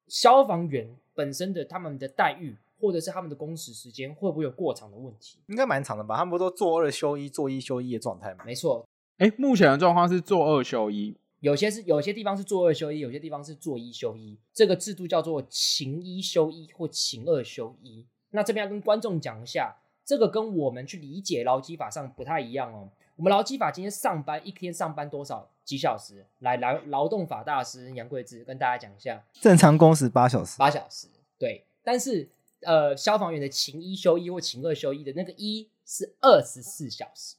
[SPEAKER 3] 消防员本身的他们的待遇或者是他们的工时时间会不会有过长的问题？
[SPEAKER 2] 应该蛮长的吧？他们不都做二休一、做一休一的状态吗？
[SPEAKER 3] 没错，
[SPEAKER 4] 哎、欸，目前的状况是做二休一。
[SPEAKER 3] 有些是有些地方是做二休一，有些地方是做一休一。这个制度叫做勤一休一或勤二休一。那这边要跟观众讲一下，这个跟我们去理解劳基法上不太一样哦。我们劳基法今天上班一天上班多少几小时？来，劳劳动法大师杨贵智跟大家讲一下，
[SPEAKER 2] 正常工时八小时。
[SPEAKER 3] 八小时，对。但是呃，消防员的勤一休一或勤二休一的那个一是二十四小时，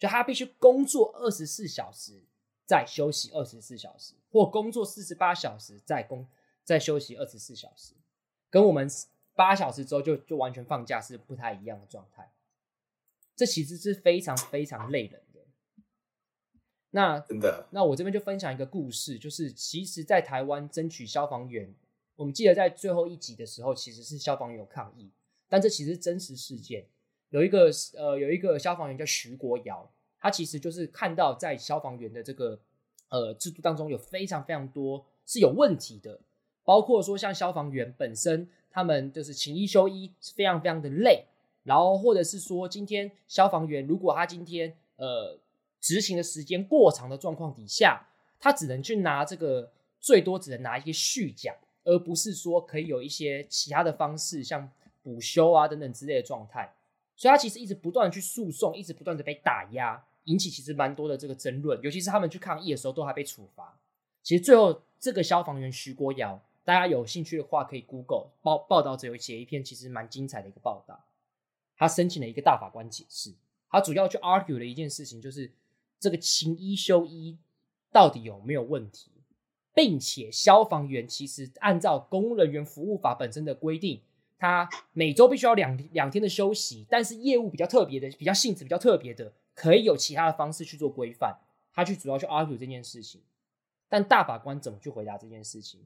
[SPEAKER 3] 就他必须工作二十四小时。再休息二十四小时，或工作四十八小时，再工再休息二十四小时，跟我们八小时之后就就完全放假是不太一样的状态。这其实是非常非常累人的。那真的，那我这边就分享一个故事，就是其实，在台湾争取消防员，我们记得在最后一集的时候，其实是消防员有抗议，但这其实是真实事件。有一个呃，有一个消防员叫徐国尧。他其实就是看到在消防员的这个呃制度当中有非常非常多是有问题的，包括说像消防员本身他们就是勤一休一是非常非常的累，然后或者是说今天消防员如果他今天呃执行的时间过长的状况底下，他只能去拿这个最多只能拿一些续奖，而不是说可以有一些其他的方式像补休啊等等之类的状态，所以他其实一直不断的去诉讼，一直不断的被打压。引起其实蛮多的这个争论，尤其是他们去抗议的时候，都还被处罚。其实最后这个消防员徐国尧，大家有兴趣的话可以 Google 报报道者有写一篇其实蛮精彩的一个报道。他申请了一个大法官解释，他主要去 argue 的一件事情就是这个勤一休一到底有没有问题，并且消防员其实按照公务人员服务法本身的规定，他每周必须要两两天的休息，但是业务比较特别的，比较性质比较特别的。可以有其他的方式去做规范，他去主要去 argue 这件事情，但大法官怎么去回答这件事情？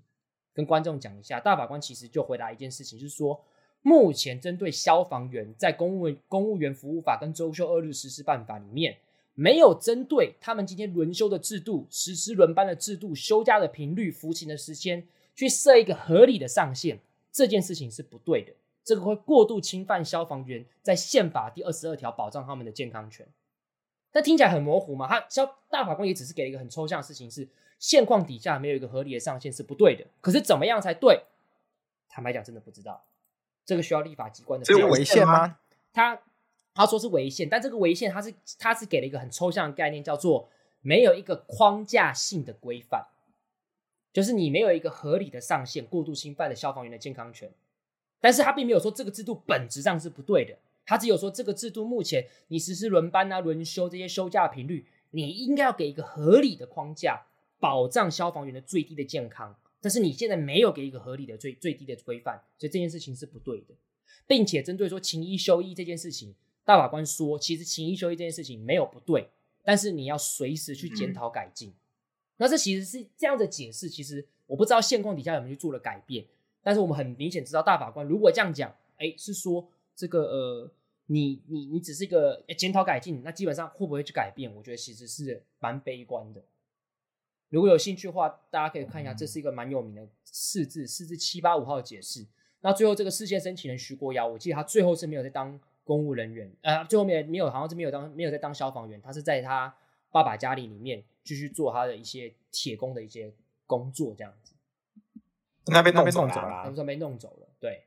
[SPEAKER 3] 跟观众讲一下，大法官其实就回答一件事情，就是说，目前针对消防员在公务公务员服务法跟周休二日实施办法里面，没有针对他们今天轮休的制度、实施轮班的制度、休假的频率、服勤的时间，去设一个合理的上限，这件事情是不对的，这个会过度侵犯消防员在宪法第二十二条保障他们的健康权。但听起来很模糊嘛？他消大法官也只是给了一个很抽象的事情，是现况底下没有一个合理的上限是不对的。可是怎么样才对？坦白讲，真的不知道。这个需要立法机关的。
[SPEAKER 2] 这个违宪吗？
[SPEAKER 3] 他他说是违宪，但这个违宪他是他是给了一个很抽象的概念，叫做没有一个框架性的规范，就是你没有一个合理的上限，过度侵犯了消防员的健康权。但是他并没有说这个制度本质上是不对的。他只有说，这个制度目前你实施轮班啊、轮休这些休假频率，你应该要给一个合理的框架，保障消防员的最低的健康。但是你现在没有给一个合理的最最低的规范，所以这件事情是不对的，并且针对说勤一休一这件事情，大法官说，其实勤一休一这件事情没有不对，但是你要随时去检讨改进。那这其实是这样的解释，其实我不知道现况底下有没有去做了改变，但是我们很明显知道，大法官如果这样讲，哎，是说这个呃，你你你只是一个检讨改进，那基本上会不会去改变？我觉得其实是蛮悲观的。如果有兴趣的话，大家可以看一下，这是一个蛮有名的四字，四字七八五号的解释。那最后这个事件申请人徐国尧，我记得他最后是没有在当公务人员，呃，最后面没有，好像是没有当没有在当消防员，他是在他爸爸家里里面继续做他的一些铁工的一些工作，这样子。
[SPEAKER 4] 那被弄走了，
[SPEAKER 3] 他们说被弄走了。对，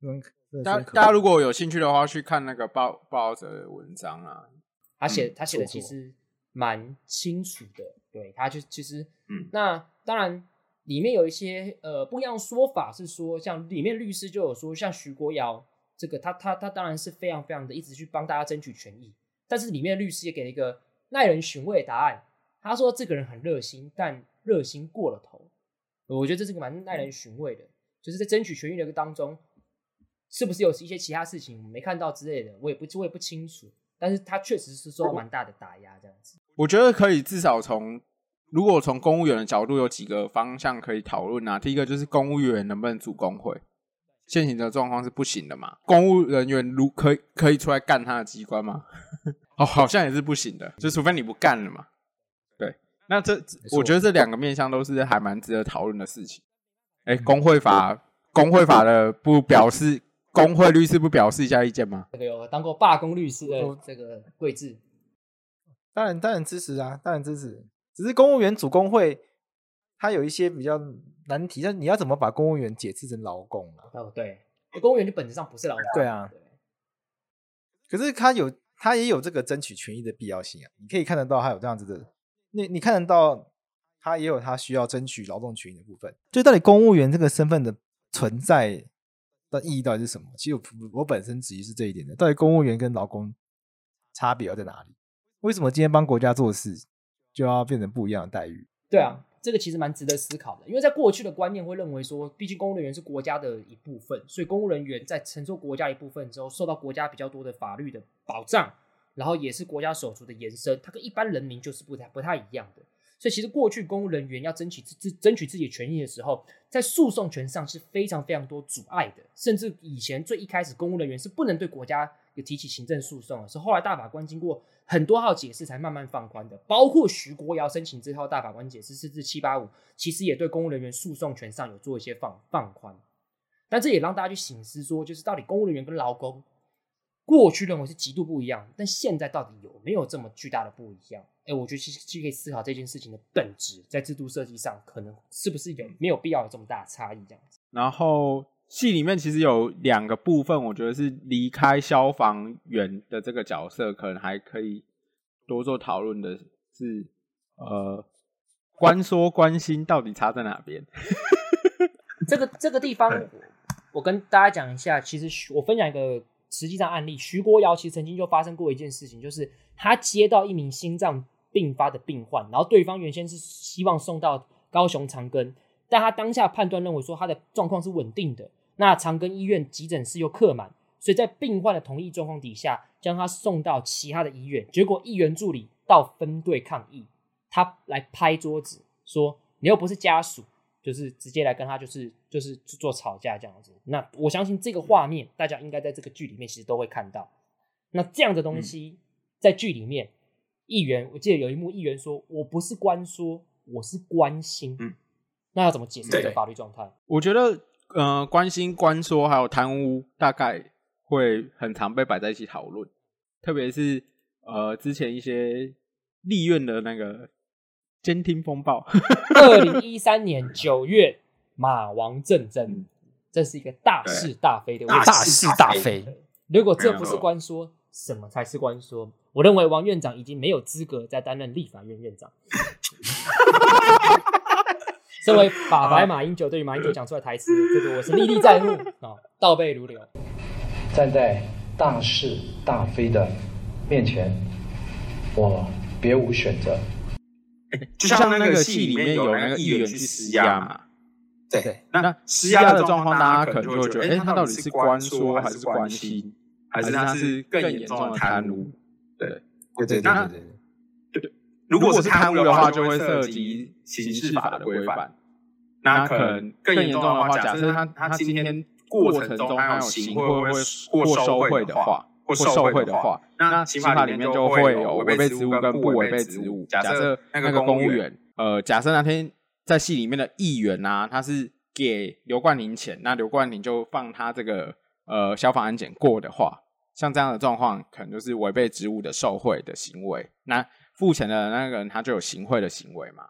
[SPEAKER 4] 嗯，大家大家如果有兴趣的话，去看那个报报者的文章啊，
[SPEAKER 3] 他写他写的其实蛮清楚的。对，他就其实，嗯，那当然里面有一些呃不一样的说法，是说像里面律师就有说，像徐国尧这个，他他他当然是非常非常的一直去帮大家争取权益，但是里面的律师也给了一个耐人寻味的答案，他说这个人很热心，但热心过了头，我觉得这是个蛮耐人寻味的，就是在争取权益的一个当中，是不是有一些其他事情没看到之类的，我也不我也不清楚，但是他确实是受到蛮大的打压这样子。
[SPEAKER 4] 我觉得可以，至少从如果从公务员的角度，有几个方向可以讨论啊。第一个就是公务员能不能组工会，现行的状况是不行的嘛。公务人员如可以可以出来干他的机关吗？哦，好像也是不行的，就除非你不干了嘛。对，那这我觉得这两个面向都是还蛮值得讨论的事情。哎、欸，工会法，工会法的不表示，工会律师不表示一下意见吗？
[SPEAKER 3] 这个有当过罢工律师的这个贵志。
[SPEAKER 2] 当然，当然支持啊，当然支持。只是公务员主工会，它有一些比较难题，但你要怎么把公务员解释成劳工啊？
[SPEAKER 3] 哦，对，公务员就本质上不是劳工。
[SPEAKER 2] 对啊。可是他有，他也有这个争取权益的必要性啊。你可以看得到，他有这样子的，你你看得到，他也有他需要争取劳动权益的部分。就到底公务员这个身份的存在的意义到底是什么？其实我我本身质疑是这一点的。到底公务员跟劳工差别要在哪里？为什么今天帮国家做事就要变成不一样的待遇？
[SPEAKER 3] 对啊，这个其实蛮值得思考的。因为在过去的观念会认为说，毕竟公务人员是国家的一部分，所以公务人员在承受国家一部分之后，受到国家比较多的法律的保障，然后也是国家手足的延伸，它跟一般人民就是不太不太一样的。所以其实过去公务人员要争取自自争取自己权益的时候，在诉讼权上是非常非常多阻碍的，甚至以前最一开始公务人员是不能对国家有提起行政诉讼的，是后来大法官经过。很多号解释才慢慢放宽的，包括徐国尧申请这套大法官解释释字七八五，其实也对公务人员诉讼权上有做一些放放宽。但这也让大家去省思说，就是到底公务人员跟劳工过去认为是极度不一样，但现在到底有没有这么巨大的不一样？哎，我觉得其实可以思考这件事情的本质，在制度设计上可能是不是有没有必要有这么大的差异这样子。
[SPEAKER 4] 然后。戏里面其实有两个部分，我觉得是离开消防员的这个角色，可能还可以多做讨论的是，呃，关说关心到底差在哪边？
[SPEAKER 3] 这个这个地方，我跟大家讲一下，其实我分享一个实际上案例，徐国尧其实曾经就发生过一件事情，就是他接到一名心脏病发的病患，然后对方原先是希望送到高雄长庚，但他当下判断认为说他的状况是稳定的。那长庚医院急诊室又客满，所以在病患的同意状况底下，将他送到其他的医院。结果议员助理到分队抗议，他来拍桌子说：“你又不是家属，就是直接来跟他就是就是做吵架这样子。”那我相信这个画面，大家应该在这个剧里面其实都会看到。那这样的东西在剧里面，议员我记得有一幕，议员说：“我不是关说，我是关心。”嗯，那要怎么解释这个法律状态？
[SPEAKER 4] 我觉得。呃，关心、关说还有贪污，大概会很常被摆在一起讨论。特别是呃，之前一些立院的那个监听风暴。
[SPEAKER 3] 二零一三年九月，马王政争，这是一个大是大非的问题。
[SPEAKER 2] 大是大非。
[SPEAKER 3] 如果这不是官说，什么才是官说？我认为王院长已经没有资格再担任立法院院长。身为法白马英九，对于马英九讲出来台词，这个我是历历在目啊，倒背如流。
[SPEAKER 6] 站在大是大非的面前，我别无选择。
[SPEAKER 4] 就像那个戏里面有那个议员去施压嘛。
[SPEAKER 2] 对，
[SPEAKER 4] 那施压的状况，大家可能就会觉得，哎，他到底是官说还是关心，还是他是更严重的贪污？对，
[SPEAKER 2] 对对对对
[SPEAKER 4] 对。如果是贪污的话，就会涉及刑事法的规范。那可能更严重的话，假设他他今天过程中他有行贿或或受贿的话，或受贿的话，那刑法里面就会有违背职务跟不违背职务。假设那个公务员，呃，假设那天。在戏里面的议员啊，他是给刘冠霖钱，那刘冠霖就放他这个呃消防安检过的话，像这样的状况，可能就是违背职务的受贿的行为。那付钱的那个人他就有行贿的行为嘛？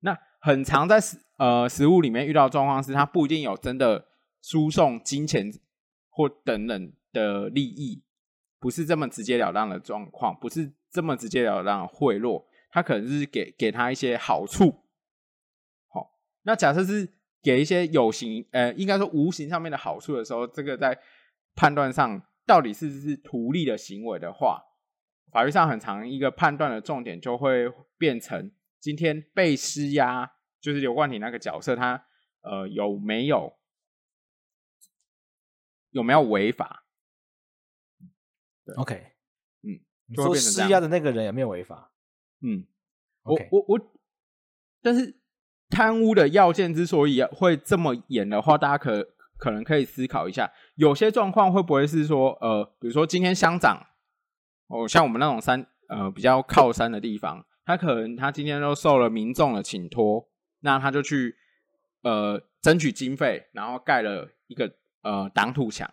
[SPEAKER 4] 那很常在呃实务里面遇到状况是，他不一定有真的输送金钱或等等的利益，不是这么直截了当的状况，不是这么直截了当的贿赂，他可能是给给他一些好处。好那假设是给一些有形，呃，应该说无形上面的好处的时候，这个在判断上到底是不是图利的行为的话，法律上很长一个判断的重点就会变成今天被施压，就是刘冠廷那个角色，他呃有没有有没有违法
[SPEAKER 2] ？OK，
[SPEAKER 4] 嗯，
[SPEAKER 2] 说施压的那个人有没有违法？
[SPEAKER 4] 嗯我我我，但是。贪污的要件之所以会这么严的话，大家可可能可以思考一下，有些状况会不会是说，呃，比如说今天乡长，哦，像我们那种山，呃，比较靠山的地方，他可能他今天都受了民众的请托，那他就去呃争取经费，然后盖了一个呃挡土墙。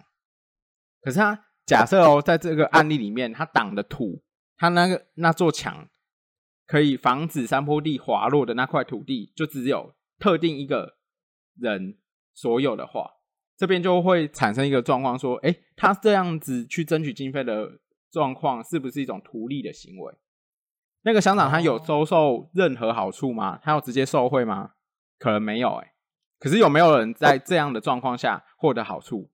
[SPEAKER 4] 可是他假设哦，在这个案例里面，他挡的土，他那个那座墙。可以防止山坡地滑落的那块土地，就只有特定一个人所有的话，这边就会产生一个状况，说，哎，他这样子去争取经费的状况，是不是一种图利的行为？那个乡长他有收受任何好处吗？他有直接受贿吗？可能没有，哎，可是有没有人在这样的状况下获得好处？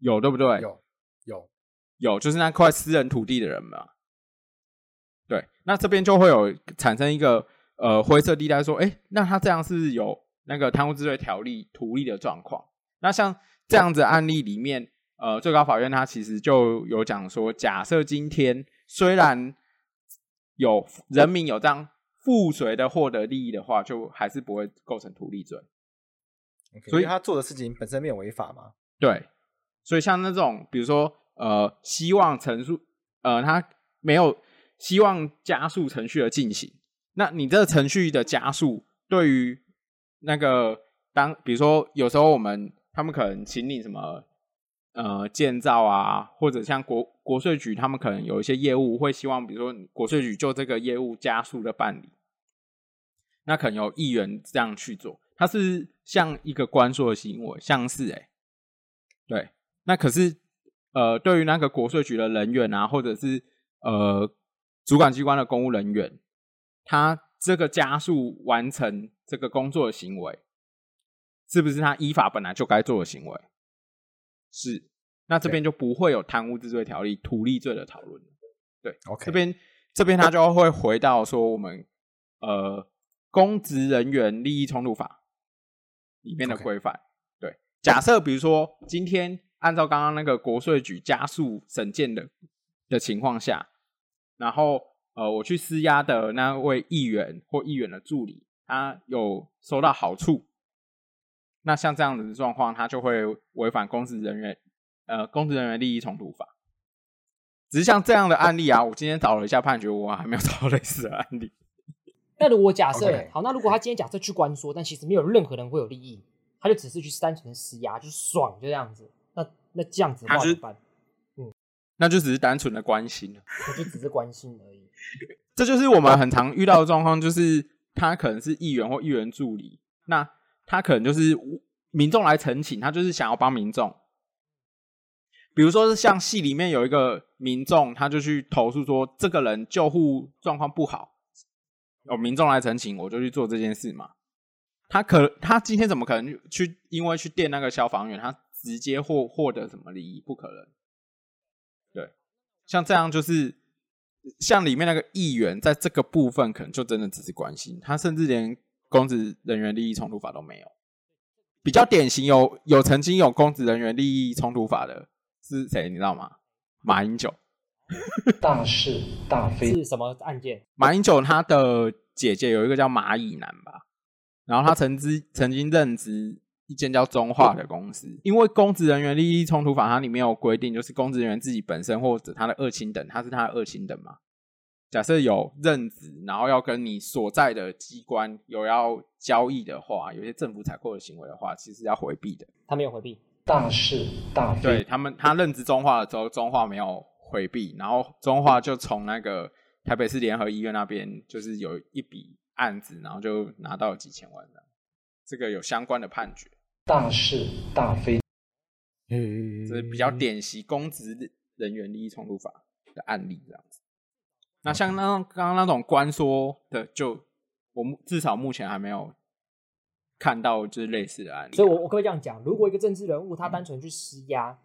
[SPEAKER 4] 有，对不对？
[SPEAKER 2] 有，有，
[SPEAKER 4] 有，就是那块私人土地的人嘛。对，那这边就会有产生一个呃灰色地带，说，哎，那他这样是有那个贪污治罪条例图利的状况。那像这样子案例里面，呃，最高法院他其实就有讲说，假设今天虽然有人民有这样附随的获得利益的话，就还是不会构成图利罪。
[SPEAKER 2] Okay, 所以他做的事情本身没有违法吗？
[SPEAKER 4] 对，所以像那种比如说呃，希望陈述呃，他没有。希望加速程序的进行，那你这个程序的加速，对于那个当比如说有时候我们他们可能请你什么呃建造啊，或者像国国税局他们可能有一些业务会希望，比如说国税局就这个业务加速的办理，那可能有议员这样去做，它是像一个关说的行为，像是哎、对，那可是呃对于那个国税局的人员啊，或者是呃。主管机关的公务人员，他这个加速完成这个工作的行为，是不是他依法本来就该做的行为？是，那这边就不会有贪污治罪条例、图利罪的讨论。对，OK，这边这边他就会回到说我们呃公职人员利益冲突法里面的规范。对，假设比如说今天按照刚刚那个国税局加速审件的的情况下。然后，呃，我去施压的那位议员或议员的助理，他有收到好处。那像这样子的状况，他就会违反公职人员，呃，公职人员利益冲突法。只是像这样的案例啊，我今天找了一下判决，我还没有找到类似的案例。
[SPEAKER 3] 那如果假设
[SPEAKER 2] Okay.
[SPEAKER 3] 好，那如果他今天假设去关说，但其实没有任何人会有利益，他就只是去单纯的施压，就是爽就这样子。那那这样子的话怎么办？
[SPEAKER 4] 那就只是单纯的关心了，
[SPEAKER 3] 我就只是关心而已。
[SPEAKER 4] 这就是我们很常遇到的状况，就是他可能是议员或议员助理，那他可能就是民众来陈请，他就是想要帮民众。比如说是像戏里面有一个民众，他就去投诉说这个人救护状况不好，有民众来陈情，我就去做这件事嘛。他可他今天怎么可能去因为去电那个消防员，他直接获获得什么利益？不可能。对像这样就是像里面那个议员，在这个部分可能就真的只是关心，他甚至连公职人员利益冲突法都没有。比较典型有有曾经有公职人员利益冲突法的是谁？你知道吗？马英九。
[SPEAKER 6] 大是大非
[SPEAKER 3] 是什么案件？
[SPEAKER 4] 马英九他的姐姐有一个叫马以南吧，然后他曾经曾经任职一间叫中化的公司，因为公职人员利益冲突法它里面有规定，就是公职人员自己本身或者他的二亲等，他是他的二亲等嘛。假设有任职，然后要跟你所在的机关有要交易的话，有些政府采购的行为的话，其实要回避的。
[SPEAKER 3] 他没有回避，
[SPEAKER 6] 大是大非。
[SPEAKER 4] 对他们，他任职中化的时候，中化没有。回避，然后中化就从那个台北市联合医院那边，就是有一笔案子，然后就拿到几千万的，这个有相关的判决。
[SPEAKER 6] 大是大非，
[SPEAKER 4] 这是比较典型公职人员利益冲突法的案例，这样子。那像那刚刚那种关说的，就我们至少目前还没有看到就是类似的案例。
[SPEAKER 3] 所以我我可以这样讲，如果一个政治人物他单纯去施压，嗯、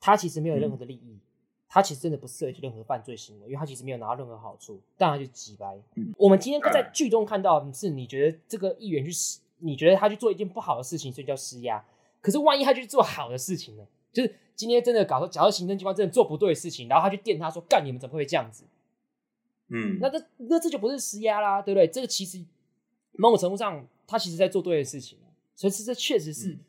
[SPEAKER 3] 他其实没有任何的利益。嗯他其实真的不涉及任何犯罪行为，因为他其实没有拿到任何好处，但他就挤白。嗯、我们今天在 剧中看到是，你觉得这个议员去施，你觉得他去做一件不好的事情，所以叫施压。可是万一他去做好的事情呢？就是今天真的搞，假如行政机关真的做不对的事情，然后他去电他说：“干，你们怎么会这样子？”嗯，那这那这就不是施压啦，对不对？这个其实某种程度上，他其实在做对的事情，所以这确实是。嗯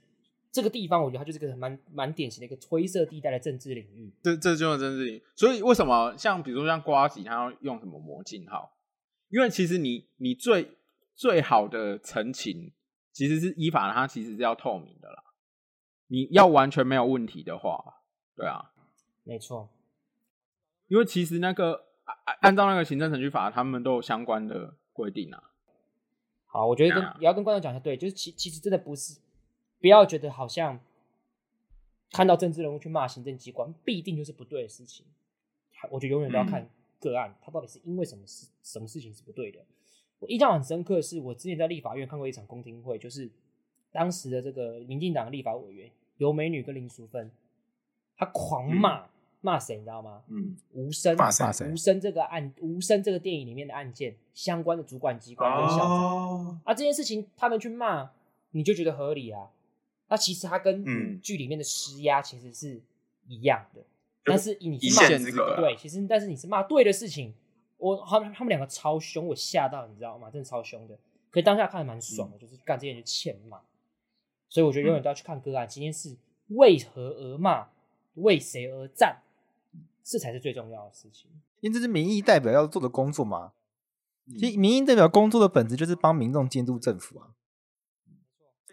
[SPEAKER 3] 这个地方，我觉得它就是个蛮蛮典型的一个灰色地带的政治领域。
[SPEAKER 4] 这这就是政治领域。所以为什么像比如说像瓜吉，他要用什么魔镜号？因为其实你你最最好的澄清，其实是依法，它其实是要透明的啦。你要完全没有问题的话，对啊，
[SPEAKER 3] 没错。
[SPEAKER 4] 因为其实那个按照那个行政程序法，他们都有相关的规定啊。
[SPEAKER 3] 好，我觉得跟也要跟观众讲一下，对，就是其其实真的不是。不要觉得好像看到政治人物去骂行政机关，必定就是不对的事情。我觉得永远都要看个案，他到底是因为什么事，什么事情是不对的。我印象很深刻的是，我之前在立法院看过一场公听会，就是当时的这个民进党立法委员尤美女跟林淑芬，她狂骂骂谁，你知道吗？嗯，无声骂谁？无声这个案，无声这个电影里面的案件相关的主管机关跟校长、哦、啊，这件事情他们去骂，你就觉得合理啊？那其实它跟剧里面的施压其实是一样的，嗯、但是你是骂这个对，其实但是你是骂对的事情，我他们他们两个超凶，我吓到你知道吗？真的超凶的，可是当下看的蛮爽的，嗯、就是干这件就欠骂，所以我觉得永远都要去看个案，今天是为何而骂，为谁而战，这才是最重要的事情。
[SPEAKER 2] 因为这是民意代表要做的工作嘛，其实民意代表工作的本质就是帮民众监督政府啊。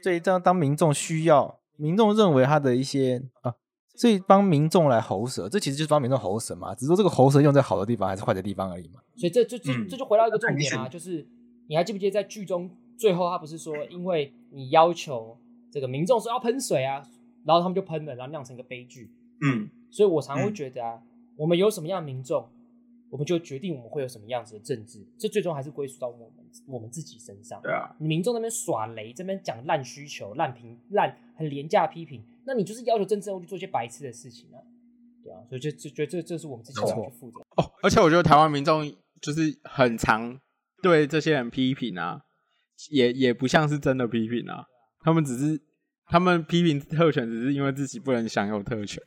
[SPEAKER 2] 所以，这样当民众需要，民众认为他的一些啊，所以帮民众来喉舌，这其实就是帮民众喉舌嘛。只是说这个喉舌用在好的地方还是坏的地方而已嘛。
[SPEAKER 3] 所以这就这这就回到一个重点啊，就是你还记不记得在剧中最后他不是说，因为你要求这个民众说要喷水啊，然后他们就喷了，然后酿成一个悲剧。嗯，所以我常会觉得啊，我们有什么样的民众，我们就决定我们会有什么样子的政治，这最终还是归属到我们我们自己身上。对啊，民众那边耍雷，这边讲烂需求、烂评、烂很廉价批评，那你就是要求政治人物去做一些白痴的事情啊。对啊，所以就就觉得这这是我们自己要去负责
[SPEAKER 4] 哦。而且我觉得台湾民众就是很常对这些人批评啊，也也不像是真的批评啊，他们只是他们批评特权，只是因为自己不能享有特权。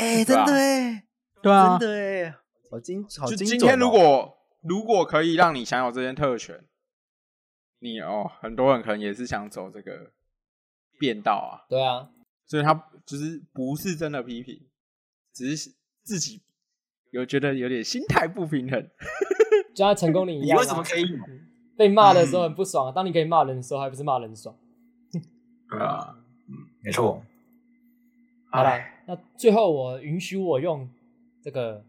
[SPEAKER 2] 哎、欸，真的哎。
[SPEAKER 4] 对啊，
[SPEAKER 2] 真的哎，好精，好精准哦。
[SPEAKER 4] 就今天如果如果可以让你享有这件特权，你哦，很多人可能也是想走这个变道啊。
[SPEAKER 3] 对啊，
[SPEAKER 4] 所以他就是不是真的批评，只是自己有觉得有点心态不平衡，
[SPEAKER 3] 就像成功你一样，啊。
[SPEAKER 2] 为什么可以
[SPEAKER 3] 被骂的时候很不爽，啊？当你可以骂人的时候，还不是骂人爽？
[SPEAKER 2] 对啊，嗯，没错。
[SPEAKER 3] 好了，那最后我允许我用。这个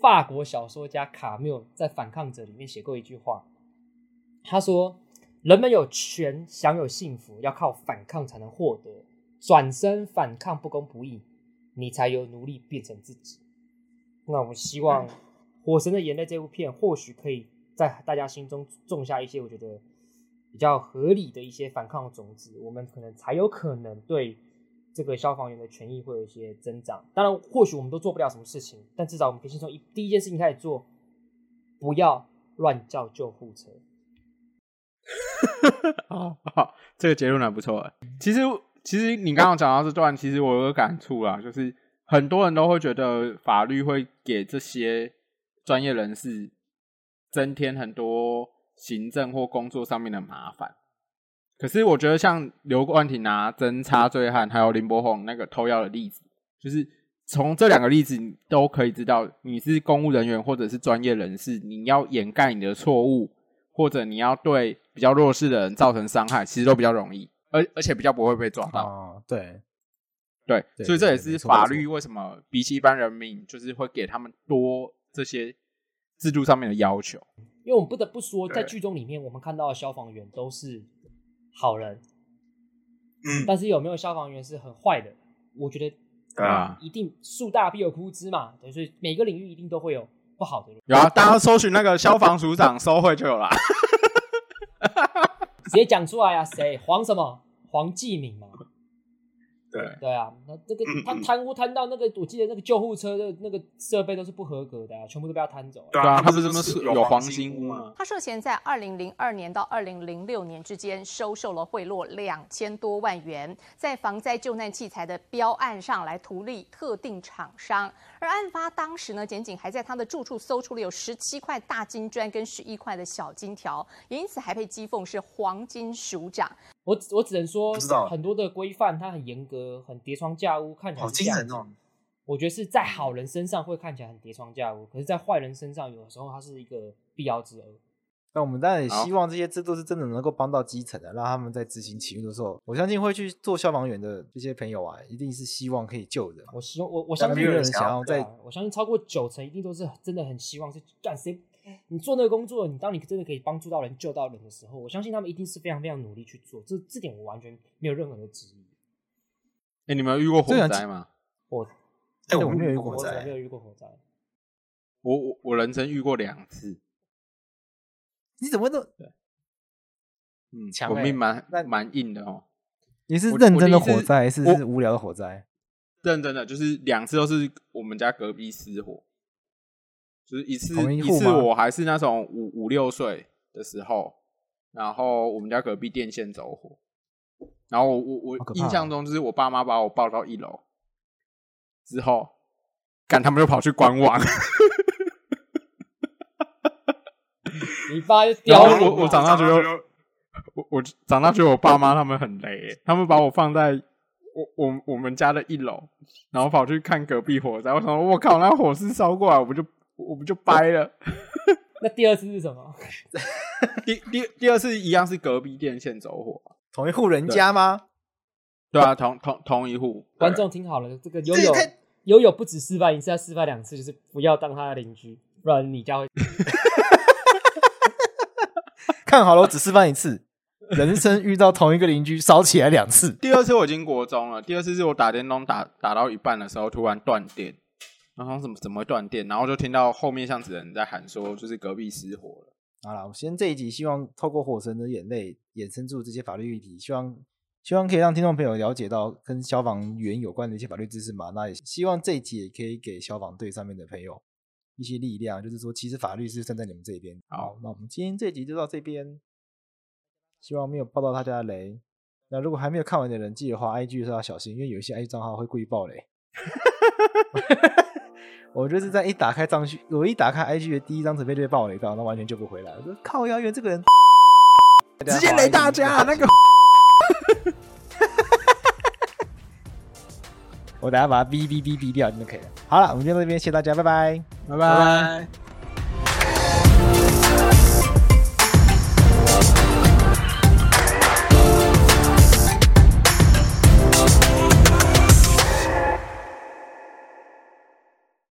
[SPEAKER 3] 法国小说家卡缪在《反抗者》里面写过一句话，他说：“人们有权享有幸福，要靠反抗才能获得。转身反抗不公不义，你才有努力变成自己。”那我希望《火神的眼泪》这部片或许可以在大家心中种下一些我觉得比较合理的一些反抗种子，我们可能才有可能对。这个消防员的权益会有一些增长。当然，或许我们都做不了什么事情，但至少我们可以先从一第一件事情开始做，不要乱叫救护车。
[SPEAKER 4] 好好，这个结论还不错。其实，其实你刚刚讲到这段，其实我有个感触啦，就是很多人都会觉得法律会给这些专业人士增添很多行政或工作上面的麻烦。可是，我觉得像刘冠廷拿针插醉汉，还有林柏宏那个偷药的例子，就是从这两个例子，你都可以知道，你是公务人员或者是专业人士，你要掩盖你的错误。或者你要对比较弱势的人造成伤害，其实都比较容易，而而且比较不会被抓到。
[SPEAKER 2] 哦、对，
[SPEAKER 4] 对，对，所以这也是法律为什么比起一般人民，就是会给他们多这些制度上面的要求。
[SPEAKER 3] 因为我们不得不说，在剧中里面，我们看到的消防员都是好人，嗯，但是有没有消防员是很坏的？我觉得啊，一定树大必有枯枝嘛，对，所以每个领域一定都会有。不好的人
[SPEAKER 4] 有啊，大家搜寻那个消防署长收贿就有了，
[SPEAKER 3] 直接讲出来啊，谁黄什么黄继敏嘛。
[SPEAKER 4] 对
[SPEAKER 3] 对啊，那这个他贪污贪到那个，我记得那个救护车的那个设备都是不合格的，啊，全部都被他贪走。
[SPEAKER 4] 对啊，他不是什么有黄金屋吗？
[SPEAKER 7] 他涉嫌在二零零二年到二零零六年之间收受了贿赂两千多万元，在防灾救难器材的标案上来图利特定厂商。而案发当时呢，检警还在他的住处搜出了有十七块大金砖跟十一块的小金条，也因此还被讥讽是黄金署长。
[SPEAKER 3] 我我只能说，很多的规范它很严格，很叠床架屋，看起来好惊人哦。我觉得是在好人身上会看起来很叠床架屋，可是，在坏人身上，有的时候它是一个必要之恶。
[SPEAKER 2] 那我们当然也希望这些制度是真的能够帮到基层的，让他们在执行勤务的时候，我相信会去做消防员的这些朋友啊，一定是希望可以救人。
[SPEAKER 3] 我希望我我相信没有人想要在，我相信超过九成一定都是真的很希望是干谁。你做那个工作，你当你真的可以帮助到人、救到人的时候，我相信他们一定是非常非常努力去做。这这点我完全没有任何的质疑。
[SPEAKER 4] 哎、欸，你们有遇过火灾吗？
[SPEAKER 3] 我
[SPEAKER 2] 哎、欸，我没有遇过火灾，
[SPEAKER 3] 没有遇过火灾。
[SPEAKER 4] 我我我人生遇过两次。
[SPEAKER 2] 你怎么都
[SPEAKER 4] 对？嗯，我命蛮蛮硬的哦。
[SPEAKER 2] 你是认真的火灾，还是是无聊的火灾？
[SPEAKER 4] 认真的，就是两次都是我们家隔壁失火。就是一次一,一次，我还是那种五五六岁的时候，然后我们家隔壁电线走火，然后我我我印象中就是我爸妈把我抱到一楼之后，赶他们又跑去观望。
[SPEAKER 3] 你爸就 屌
[SPEAKER 4] 我，我长大觉得我我长大觉得我爸妈他们很雷，他们把我放在我我我们家的一楼，然后跑去看隔壁火灾。我想说，我靠，那火势烧过来，我不就。我们就掰了。
[SPEAKER 3] 那第二次是什么？
[SPEAKER 4] 第第第二次一样是隔壁电线走火，
[SPEAKER 2] 同一户人家吗？
[SPEAKER 4] 对，对啊，同同同一户。
[SPEAKER 3] 观众听好了，这个 YOYO YOYO 不止示范一次，要示范两次，就是不要当他的邻居，不然你家会。
[SPEAKER 2] 看好了，我只示范一次，人生遇到同一个邻居烧起来两次。
[SPEAKER 4] 第二次我已经国中了，第二次是我打电动打打到一半的时候突然断电。然后怎么怎么会断电？然后就听到后面像子人在喊说，就是隔壁失火了。
[SPEAKER 2] 好了，我先这一集希望透过火神的眼泪衍生出这些法律议题，希望希望可以让听众朋友了解到跟消防员有关的一些法律知识嘛。那也希望这一集也可以给消防队上面的朋友一些力量，就是说其实法律是站在你们这边。好，那我们今天这集就到这边，希望没有爆到大家的雷。那如果还没有看完的人，记得话 IG 是要小心，因为有一些 IG 账号会故意爆雷。我就是在一打开账序，我一打开 IG 的第一张图片就被爆雷到，那完全救不回来。我说靠，姚元这个人 直接雷大家那个，我等下把它哔哔哔哔掉就可以了。好了，我们今天到这边，谢谢大家，拜拜，
[SPEAKER 4] 拜拜。拜拜。